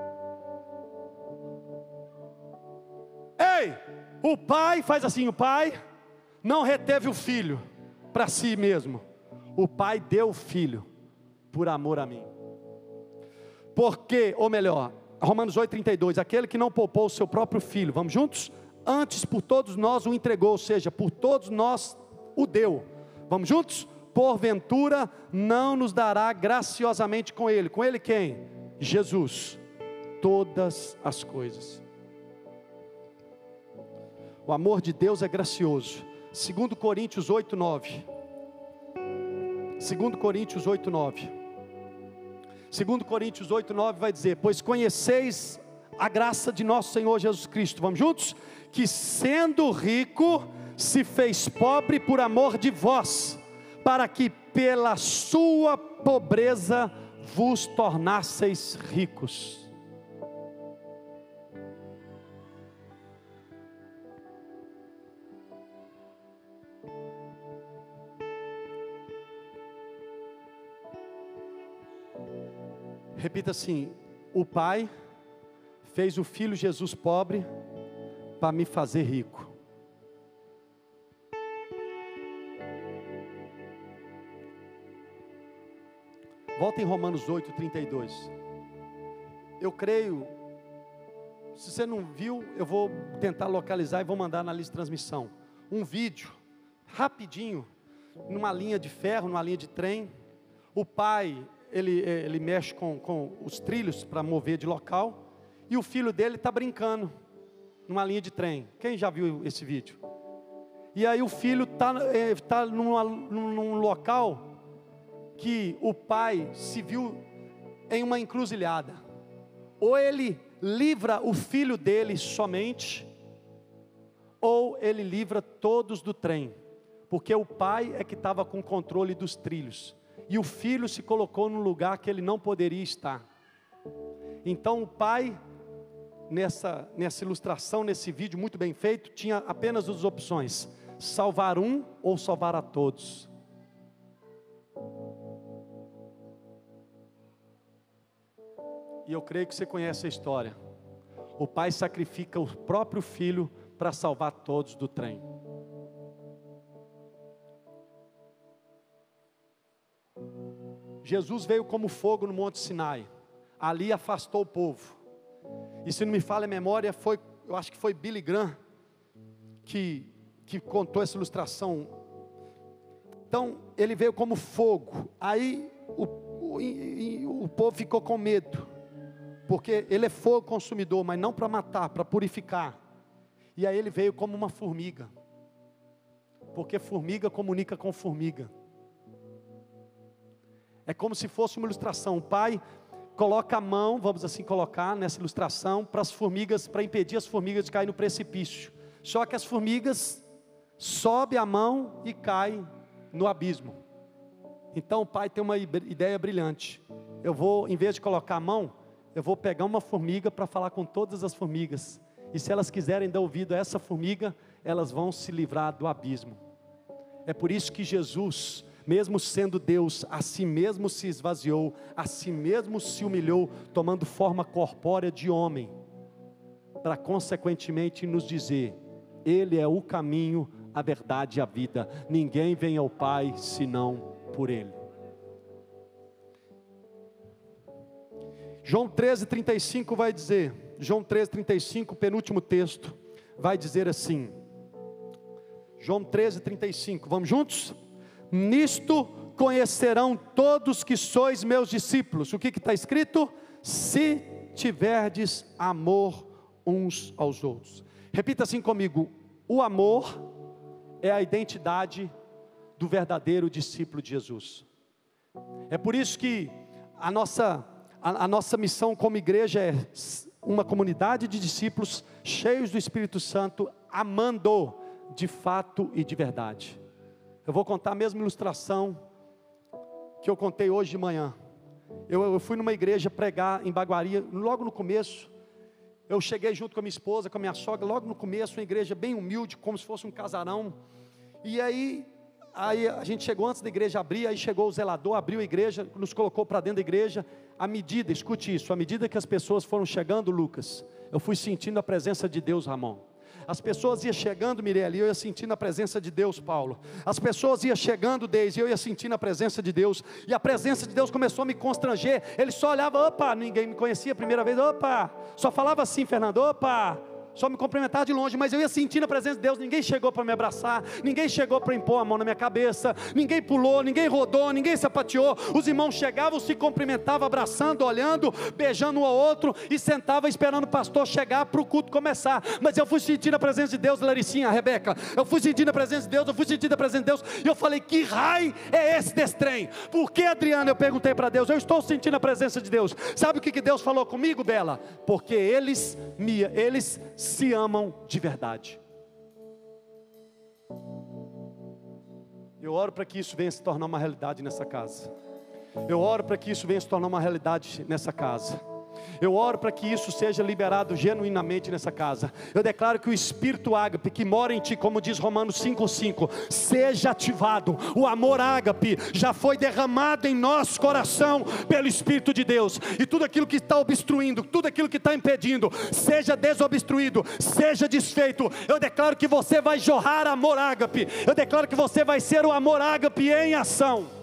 Ei, o Pai faz assim: o Pai não reteve o filho para si mesmo, o Pai deu o filho por amor a mim. Porque, ou melhor, Romanos 8,32: aquele que não poupou o seu próprio filho, vamos juntos? Antes por todos nós o entregou, ou seja, por todos nós o deu. Vamos juntos? Porventura não nos dará graciosamente com ele. Com ele quem? Jesus todas as coisas. O amor de Deus é gracioso. Segundo Coríntios 8, 9. Segundo Coríntios 8, 9. Segundo Coríntios 8, 9 vai dizer: Pois conheceis a graça de nosso Senhor Jesus Cristo. Vamos juntos? Que sendo rico, se fez pobre por amor de vós, para que pela sua pobreza vos tornasseis ricos. Repita assim: o Pai fez o Filho Jesus pobre para me fazer rico. Volta em Romanos 8, 32. Eu creio, se você não viu, eu vou tentar localizar e vou mandar na lista de transmissão. Um vídeo, rapidinho, numa linha de ferro, numa linha de trem. O pai, ele, ele mexe com, com os trilhos para mover de local. E o filho dele está brincando numa linha de trem. Quem já viu esse vídeo? E aí o filho está tá numa, num local que o pai se viu em uma encruzilhada. Ou ele livra o filho dele somente, ou ele livra todos do trem, porque o pai é que estava com controle dos trilhos, e o filho se colocou num lugar que ele não poderia estar. Então o pai, nessa, nessa ilustração, nesse vídeo muito bem feito, tinha apenas duas opções: salvar um ou salvar a todos. E eu creio que você conhece a história. O pai sacrifica o próprio filho para salvar todos do trem. Jesus veio como fogo no Monte Sinai. Ali afastou o povo. E se não me falha a memória, foi, eu acho que foi Billy Graham que, que contou essa ilustração. Então, ele veio como fogo. Aí o, o, o povo ficou com medo porque ele é fogo consumidor, mas não para matar, para purificar. E aí ele veio como uma formiga, porque formiga comunica com formiga. É como se fosse uma ilustração. O pai coloca a mão, vamos assim colocar nessa ilustração, para as formigas, para impedir as formigas de cair no precipício. Só que as formigas sobe a mão e cai no abismo. Então o pai tem uma ideia brilhante. Eu vou, em vez de colocar a mão, eu vou pegar uma formiga para falar com todas as formigas. E se elas quiserem dar ouvido a essa formiga, elas vão se livrar do abismo. É por isso que Jesus, mesmo sendo Deus, a si mesmo se esvaziou, a si mesmo se humilhou, tomando forma corpórea de homem, para consequentemente nos dizer: Ele é o caminho, a verdade e a vida. Ninguém vem ao Pai senão por Ele. João 13, 35 vai dizer, João 13, 35, penúltimo texto, vai dizer assim, João 13, 35, vamos juntos? Nisto conhecerão todos que sois meus discípulos, o que está escrito? se tiverdes amor uns aos outros. Repita assim comigo: o amor é a identidade do verdadeiro discípulo de Jesus. É por isso que a nossa, a, a nossa missão como igreja é uma comunidade de discípulos cheios do Espírito Santo, amando de fato e de verdade. Eu vou contar a mesma ilustração que eu contei hoje de manhã. Eu, eu fui numa igreja pregar em Baguaria, logo no começo. Eu cheguei junto com a minha esposa, com a minha sogra, logo no começo, uma igreja bem humilde, como se fosse um casarão. E aí, aí a gente chegou antes da igreja abrir, aí chegou o zelador, abriu a igreja, nos colocou para dentro da igreja. À medida, escute isso, à medida que as pessoas foram chegando, Lucas, eu fui sentindo a presença de Deus, Ramon. As pessoas iam chegando, Mirelle, eu ia sentindo a presença de Deus, Paulo. As pessoas iam chegando, Deise, eu ia sentindo a presença de Deus. E a presença de Deus começou a me constranger. Ele só olhava, opa, ninguém me conhecia a primeira vez, opa. Só falava assim, Fernando, opa só me cumprimentar de longe, mas eu ia sentindo a presença de Deus. Ninguém chegou para me abraçar, ninguém chegou para impor a mão na minha cabeça, ninguém pulou, ninguém rodou, ninguém sapateou. Os irmãos chegavam, se cumprimentavam, abraçando, olhando, beijando um ao outro e sentava esperando o pastor chegar para o culto começar. Mas eu fui sentindo a presença de Deus, Laricinha, Rebeca. Eu fui sentindo a presença de Deus, eu fui sentindo a presença de Deus. E eu falei: que raio é esse desse trem? Por que, Adriana? Eu perguntei para Deus. Eu estou sentindo a presença de Deus. Sabe o que, que Deus falou comigo, Bela? Porque eles me, eles se amam de verdade. Eu oro para que isso venha se tornar uma realidade nessa casa. Eu oro para que isso venha se tornar uma realidade nessa casa. Eu oro para que isso seja liberado genuinamente nessa casa. Eu declaro que o Espírito ágape que mora em ti, como diz Romanos 5,5, seja ativado. O amor ágape já foi derramado em nosso coração pelo Espírito de Deus. E tudo aquilo que está obstruindo, tudo aquilo que está impedindo, seja desobstruído, seja desfeito. Eu declaro que você vai jorrar amor ágape. Eu declaro que você vai ser o amor ágape em ação.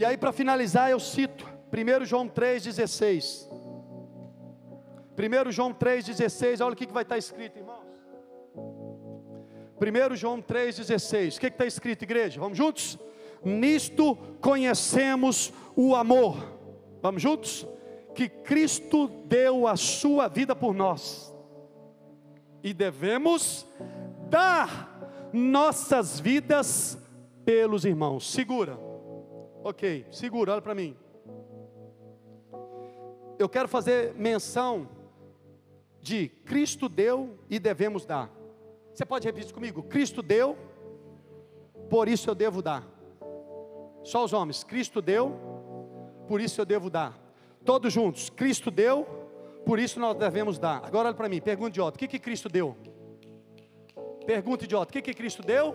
E aí, para finalizar, eu cito 1 João 3,16. 1 João 3,16, olha o que, que vai estar escrito, irmãos. 1 João 3,16. O que está escrito, igreja? Vamos juntos? Nisto conhecemos o amor. Vamos juntos? Que Cristo deu a sua vida por nós. E devemos dar nossas vidas pelos irmãos. Segura. Ok, segura, olha para mim eu quero fazer menção de Cristo deu e devemos dar. Você pode repetir comigo? Cristo deu, por isso eu devo dar. Só os homens, Cristo deu, por isso eu devo dar. Todos juntos, Cristo deu, por isso nós devemos dar. Agora olha para mim, pergunta idiota: o que, que Cristo deu? Pergunta idiota: o que, que Cristo deu?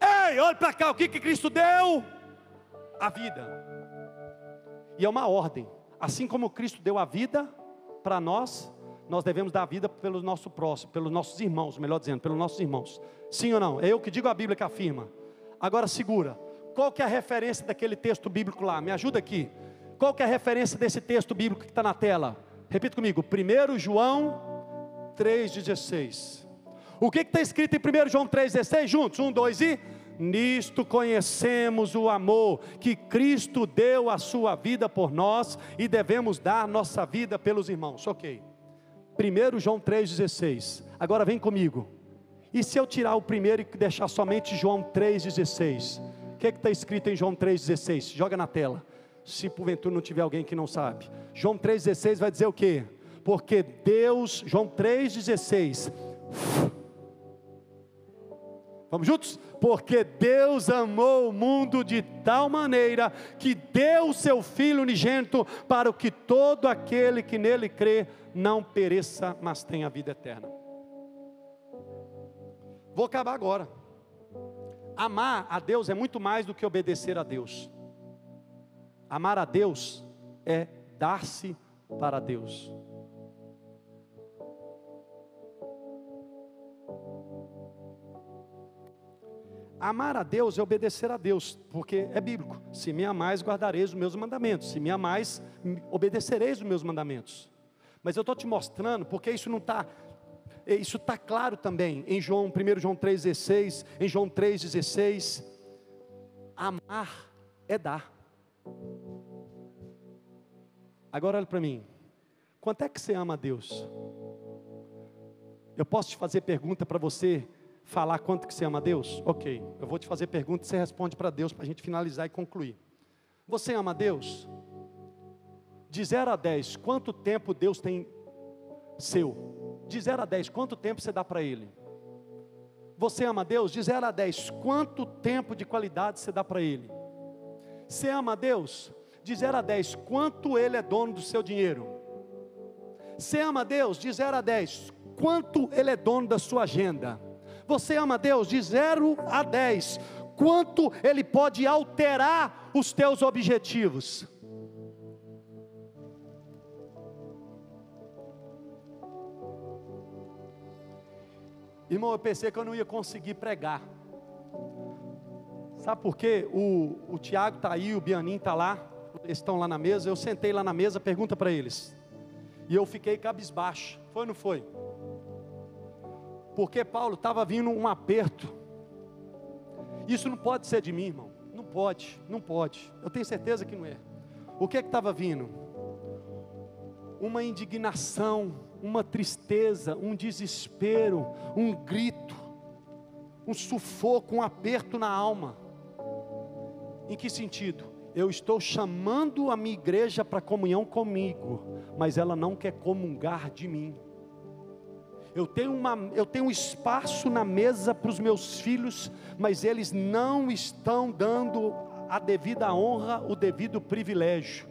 Ei, olha para cá, o que, que Cristo deu? A vida. E é uma ordem. Assim como Cristo deu a vida para nós, nós devemos dar a vida pelo nosso próximo, pelos nossos irmãos, melhor dizendo, pelos nossos irmãos. Sim ou não? É eu que digo a Bíblia que afirma. Agora segura. Qual que é a referência daquele texto bíblico lá? Me ajuda aqui. Qual que é a referência desse texto bíblico que está na tela? Repita comigo. 1 João 3,16. O que está escrito em 1 João 3,16? Juntos. Um, dois e. Nisto conhecemos o amor que Cristo deu a sua vida por nós e devemos dar nossa vida pelos irmãos. Ok. 1 João 3,16. Agora vem comigo. E se eu tirar o primeiro e deixar somente João 3,16? O que é está escrito em João 3,16? Joga na tela. Se porventura não tiver alguém que não sabe. João 3,16 vai dizer o que? Porque Deus, João 3,16 Vamos juntos? Porque Deus amou o mundo de tal maneira que deu o seu Filho unigênito para que todo aquele que nele crê não pereça, mas tenha vida eterna. Vou acabar agora. Amar a Deus é muito mais do que obedecer a Deus. Amar a Deus é dar-se para Deus. Amar a Deus é obedecer a Deus, porque é bíblico. Se me amais, guardareis os meus mandamentos. Se me amais, obedecereis os meus mandamentos. Mas eu estou te mostrando, porque isso não está. Isso está claro também em João, 1 João 3,16, em João 3,16. Amar é dar. Agora olha para mim. Quanto é que você ama a Deus? Eu posso te fazer pergunta para você falar quanto que você ama a Deus? Ok, eu vou te fazer pergunta e você responde para Deus para a gente finalizar e concluir. Você ama a Deus? De 0 a 10, quanto tempo Deus tem seu? De 0 a 10, quanto tempo você dá para Ele? Você ama a Deus? De 0 a 10, quanto tempo de qualidade você dá para Ele? Você ama a Deus? De 0 a 10, quanto Ele é dono do seu dinheiro? Você ama a Deus? De 0 a 10, quanto Ele é dono da sua agenda? Você ama Deus? De 0 a 10, quanto Ele pode alterar os teus objetivos? Irmão, eu pensei que eu não ia conseguir pregar. Sabe por quê? O, o Tiago está aí, o Bianin está lá, eles estão lá na mesa. Eu sentei lá na mesa, pergunta para eles. E eu fiquei cabisbaixo. Foi ou não foi? Porque Paulo estava vindo um aperto. Isso não pode ser de mim, irmão. Não pode, não pode. Eu tenho certeza que não é. O que é que estava vindo? Uma indignação, uma tristeza, um desespero, um grito, um sufoco, um aperto na alma. Em que sentido? Eu estou chamando a minha igreja para comunhão comigo, mas ela não quer comungar de mim. Eu tenho, uma, eu tenho um espaço na mesa para os meus filhos, mas eles não estão dando a devida honra, o devido privilégio.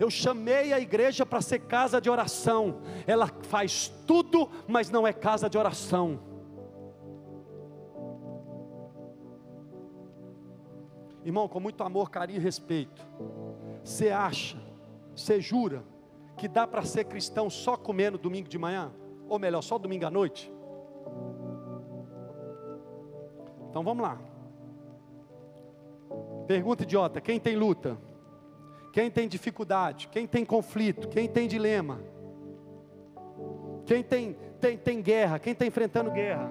Eu chamei a igreja para ser casa de oração. Ela faz tudo, mas não é casa de oração. Irmão, com muito amor, carinho e respeito. Você acha, você jura que dá para ser cristão só comendo domingo de manhã? Ou melhor, só domingo à noite? Então vamos lá. Pergunta idiota: quem tem luta? Quem tem dificuldade? Quem tem conflito? Quem tem dilema? Quem tem, tem, tem guerra? Quem está enfrentando guerra?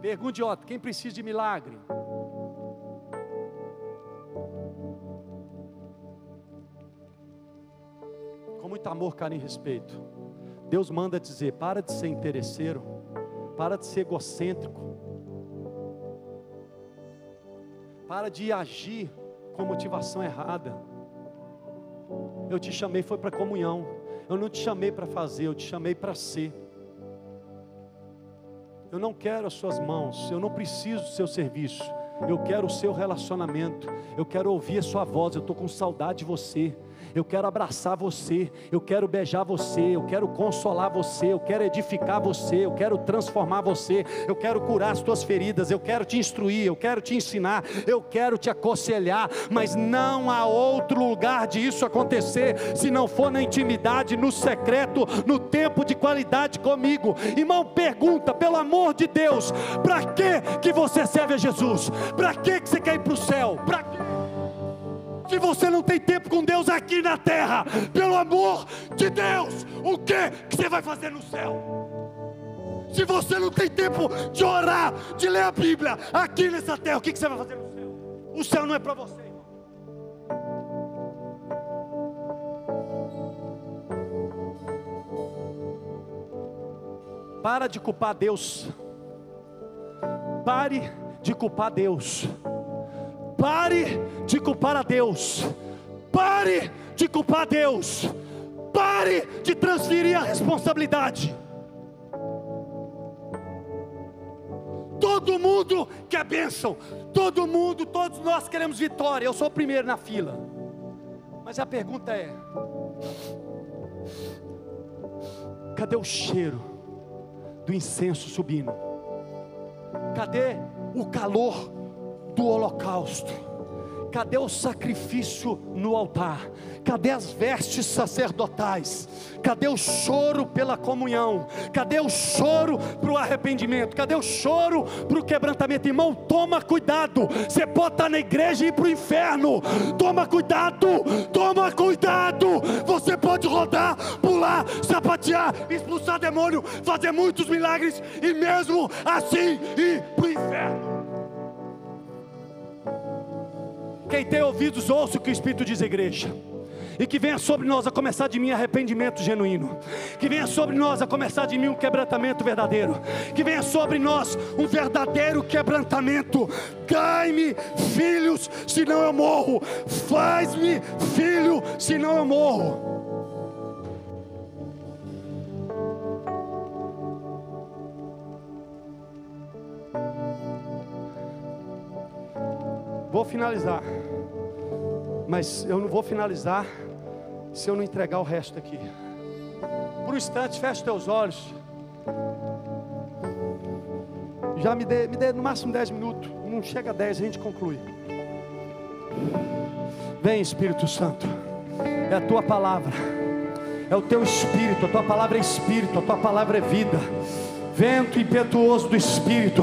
Pergunta idiota: quem precisa de milagre? Com muito amor, carinho e respeito. Deus manda dizer: para de ser interesseiro, para de ser egocêntrico, para de agir com motivação errada. Eu te chamei foi para comunhão. Eu não te chamei para fazer, eu te chamei para ser. Eu não quero as suas mãos, eu não preciso do seu serviço. Eu quero o seu relacionamento. Eu quero ouvir a sua voz. Eu estou com saudade de você eu quero abraçar você, eu quero beijar você, eu quero consolar você, eu quero edificar você, eu quero transformar você, eu quero curar as tuas feridas, eu quero te instruir, eu quero te ensinar, eu quero te aconselhar, mas não há outro lugar de isso acontecer se não for na intimidade, no secreto, no tempo de qualidade comigo. Irmão, pergunta, pelo amor de Deus, para que que você serve a Jesus? Para que que você quer ir para o céu? Que se você não tem tempo com Deus aqui na terra, pelo amor de Deus, o que, você vai fazer no céu? Se você não tem tempo de orar, de ler a Bíblia aqui nessa terra, o que, que você vai fazer no céu? O céu não é para você, irmão. Para de culpar Deus. Pare de culpar Deus. Pare de culpar a Deus. Pare de culpar Deus. Pare de transferir a responsabilidade. Todo mundo quer bênção. Todo mundo, todos nós queremos vitória. Eu sou o primeiro na fila. Mas a pergunta é: cadê o cheiro do incenso subindo? Cadê o calor do holocausto? Cadê o sacrifício no altar? Cadê as vestes sacerdotais? Cadê o choro pela comunhão? Cadê o choro para o arrependimento? Cadê o choro para o quebrantamento? Irmão, toma cuidado. Você pode estar na igreja e ir para o inferno. Toma cuidado, toma cuidado. Você pode rodar, pular, sapatear, expulsar demônio, fazer muitos milagres e mesmo assim ir para o inferno. Quem tem ouvidos, ouça o que o Espírito diz à igreja. E que venha sobre nós a começar de mim arrependimento genuíno. Que venha sobre nós a começar de mim um quebrantamento verdadeiro. Que venha sobre nós um verdadeiro quebrantamento. Dai-me filhos, senão eu morro. Faz-me filho, senão eu morro. Vou finalizar. Mas eu não vou finalizar se eu não entregar o resto aqui. Por um instante, feche teus olhos. Já me dê, me dê no máximo 10 minutos. Não chega a 10, a gente conclui. Vem, Espírito Santo. É a tua palavra. É o teu espírito. A tua palavra é espírito. A tua palavra é vida. Vento impetuoso do espírito.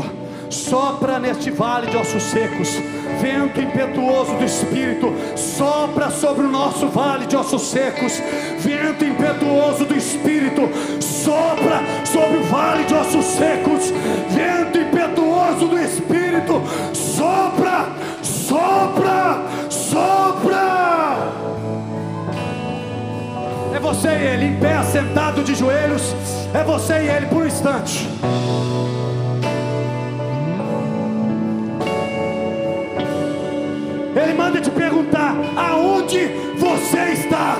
Sopra neste vale de ossos secos vento impetuoso do Espírito sopra sobre o nosso vale de ossos secos. Vento impetuoso do Espírito sopra sobre o vale de ossos secos. Vento impetuoso do Espírito sopra, sopra, sopra. É você e ele em pé, sentado de joelhos. É você e ele por um instante. Ele manda te perguntar aonde você está.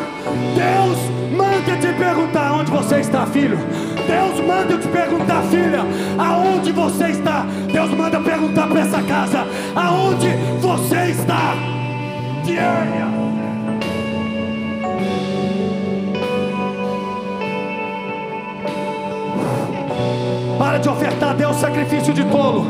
Deus manda te perguntar onde você está, filho. Deus manda te perguntar, filha, aonde você está. Deus manda perguntar para essa casa, aonde você está. Yeah. Para de ofertar a Deus sacrifício de tolo.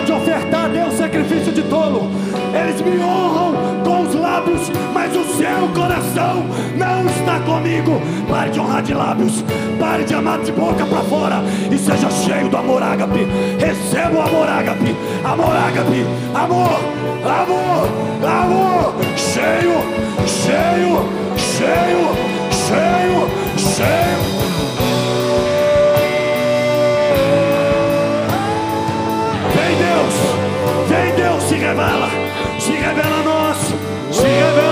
Para de ofertar a Deus sacrifício de tolo. Eles me honram com os lábios, mas o seu coração não está comigo. Pare de honrar de lábios, pare de amar de boca para fora e seja cheio do amor ágape. Receba o amor ágape, amor ágape, amor, amor, amor, cheio, cheio, cheio, cheio, cheio. Revela, se revela a nós, se revela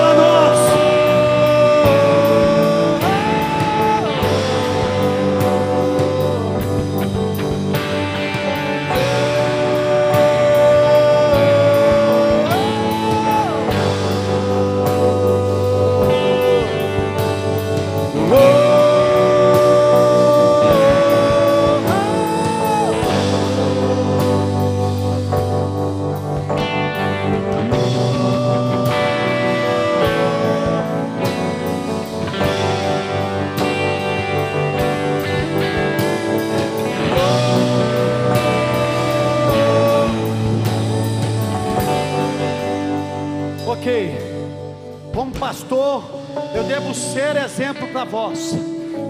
devo ser exemplo para vós.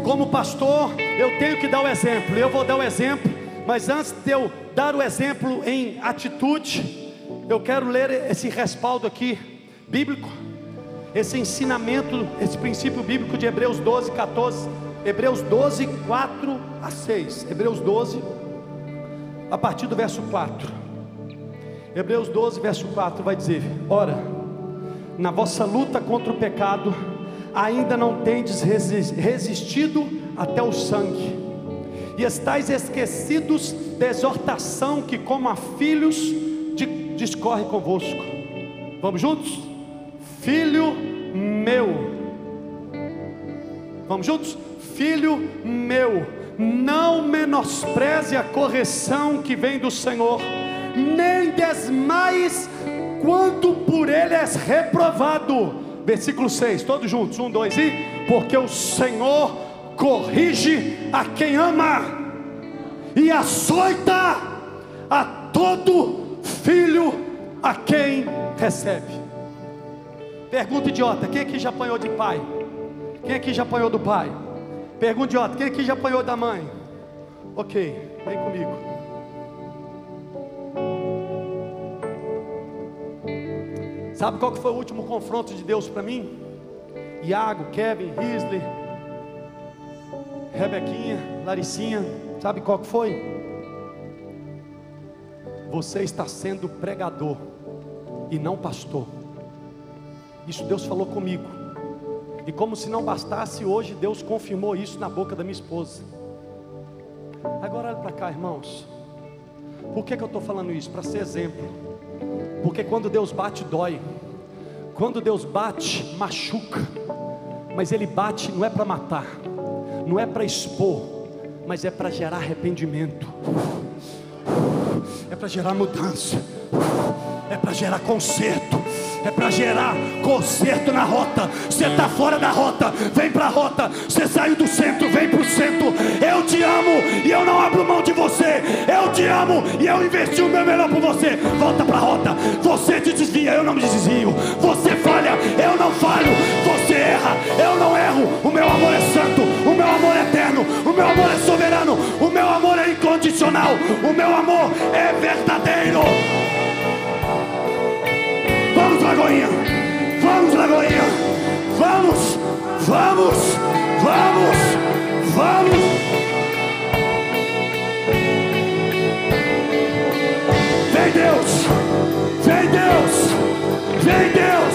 Como pastor, eu tenho que dar o exemplo. Eu vou dar o exemplo, mas antes de eu dar o exemplo em atitude, eu quero ler esse respaldo aqui bíblico, esse ensinamento, esse princípio bíblico de Hebreus 12, 14. Hebreus 12, 4 a 6. Hebreus 12, a partir do verso 4. Hebreus 12, verso 4 vai dizer: Ora, na vossa luta contra o pecado, ainda não tendes resistido até o sangue, e estáis esquecidos da exortação que, como a filhos, discorre convosco. Vamos juntos? Filho meu, vamos juntos? Filho meu, não menospreze a correção que vem do Senhor, nem desmais quanto por ele és reprovado. Versículo 6, todos juntos, um, dois e. Porque o Senhor corrige a quem ama, e açoita a todo filho a quem recebe. Pergunta idiota: quem aqui já apanhou de pai? Quem aqui já apanhou do pai? Pergunta idiota: quem aqui já apanhou da mãe? Ok, vem comigo. Sabe qual que foi o último confronto de Deus para mim? Iago, Kevin, Risley, Rebequinha, Laricinha, sabe qual que foi? Você está sendo pregador e não pastor. Isso Deus falou comigo. E como se não bastasse, hoje Deus confirmou isso na boca da minha esposa. Agora olha para cá, irmãos. Por que, que eu estou falando isso? Para ser exemplo. Porque quando Deus bate, dói. Quando Deus bate, machuca. Mas Ele bate não é para matar, não é para expor, mas é para gerar arrependimento, é para gerar mudança, é para gerar conserto é para gerar conserto na rota. Você está fora da rota, vem para a rota. Você saiu do centro, vem para o centro. Eu te amo e eu não abro mão de você. Eu te amo e eu investi o meu melhor por você. Volta para a rota. Você te desvia, eu não me desvio. Você falha, eu não falho. Você erra, eu não erro. O meu amor é santo, o meu amor é eterno, o meu amor é soberano, o meu amor é incondicional, o meu amor é verdadeiro. Lagoinha. Vamos, Lagoinha. Vamos, vamos, vamos, vamos. Vem Deus, vem Deus, vem Deus.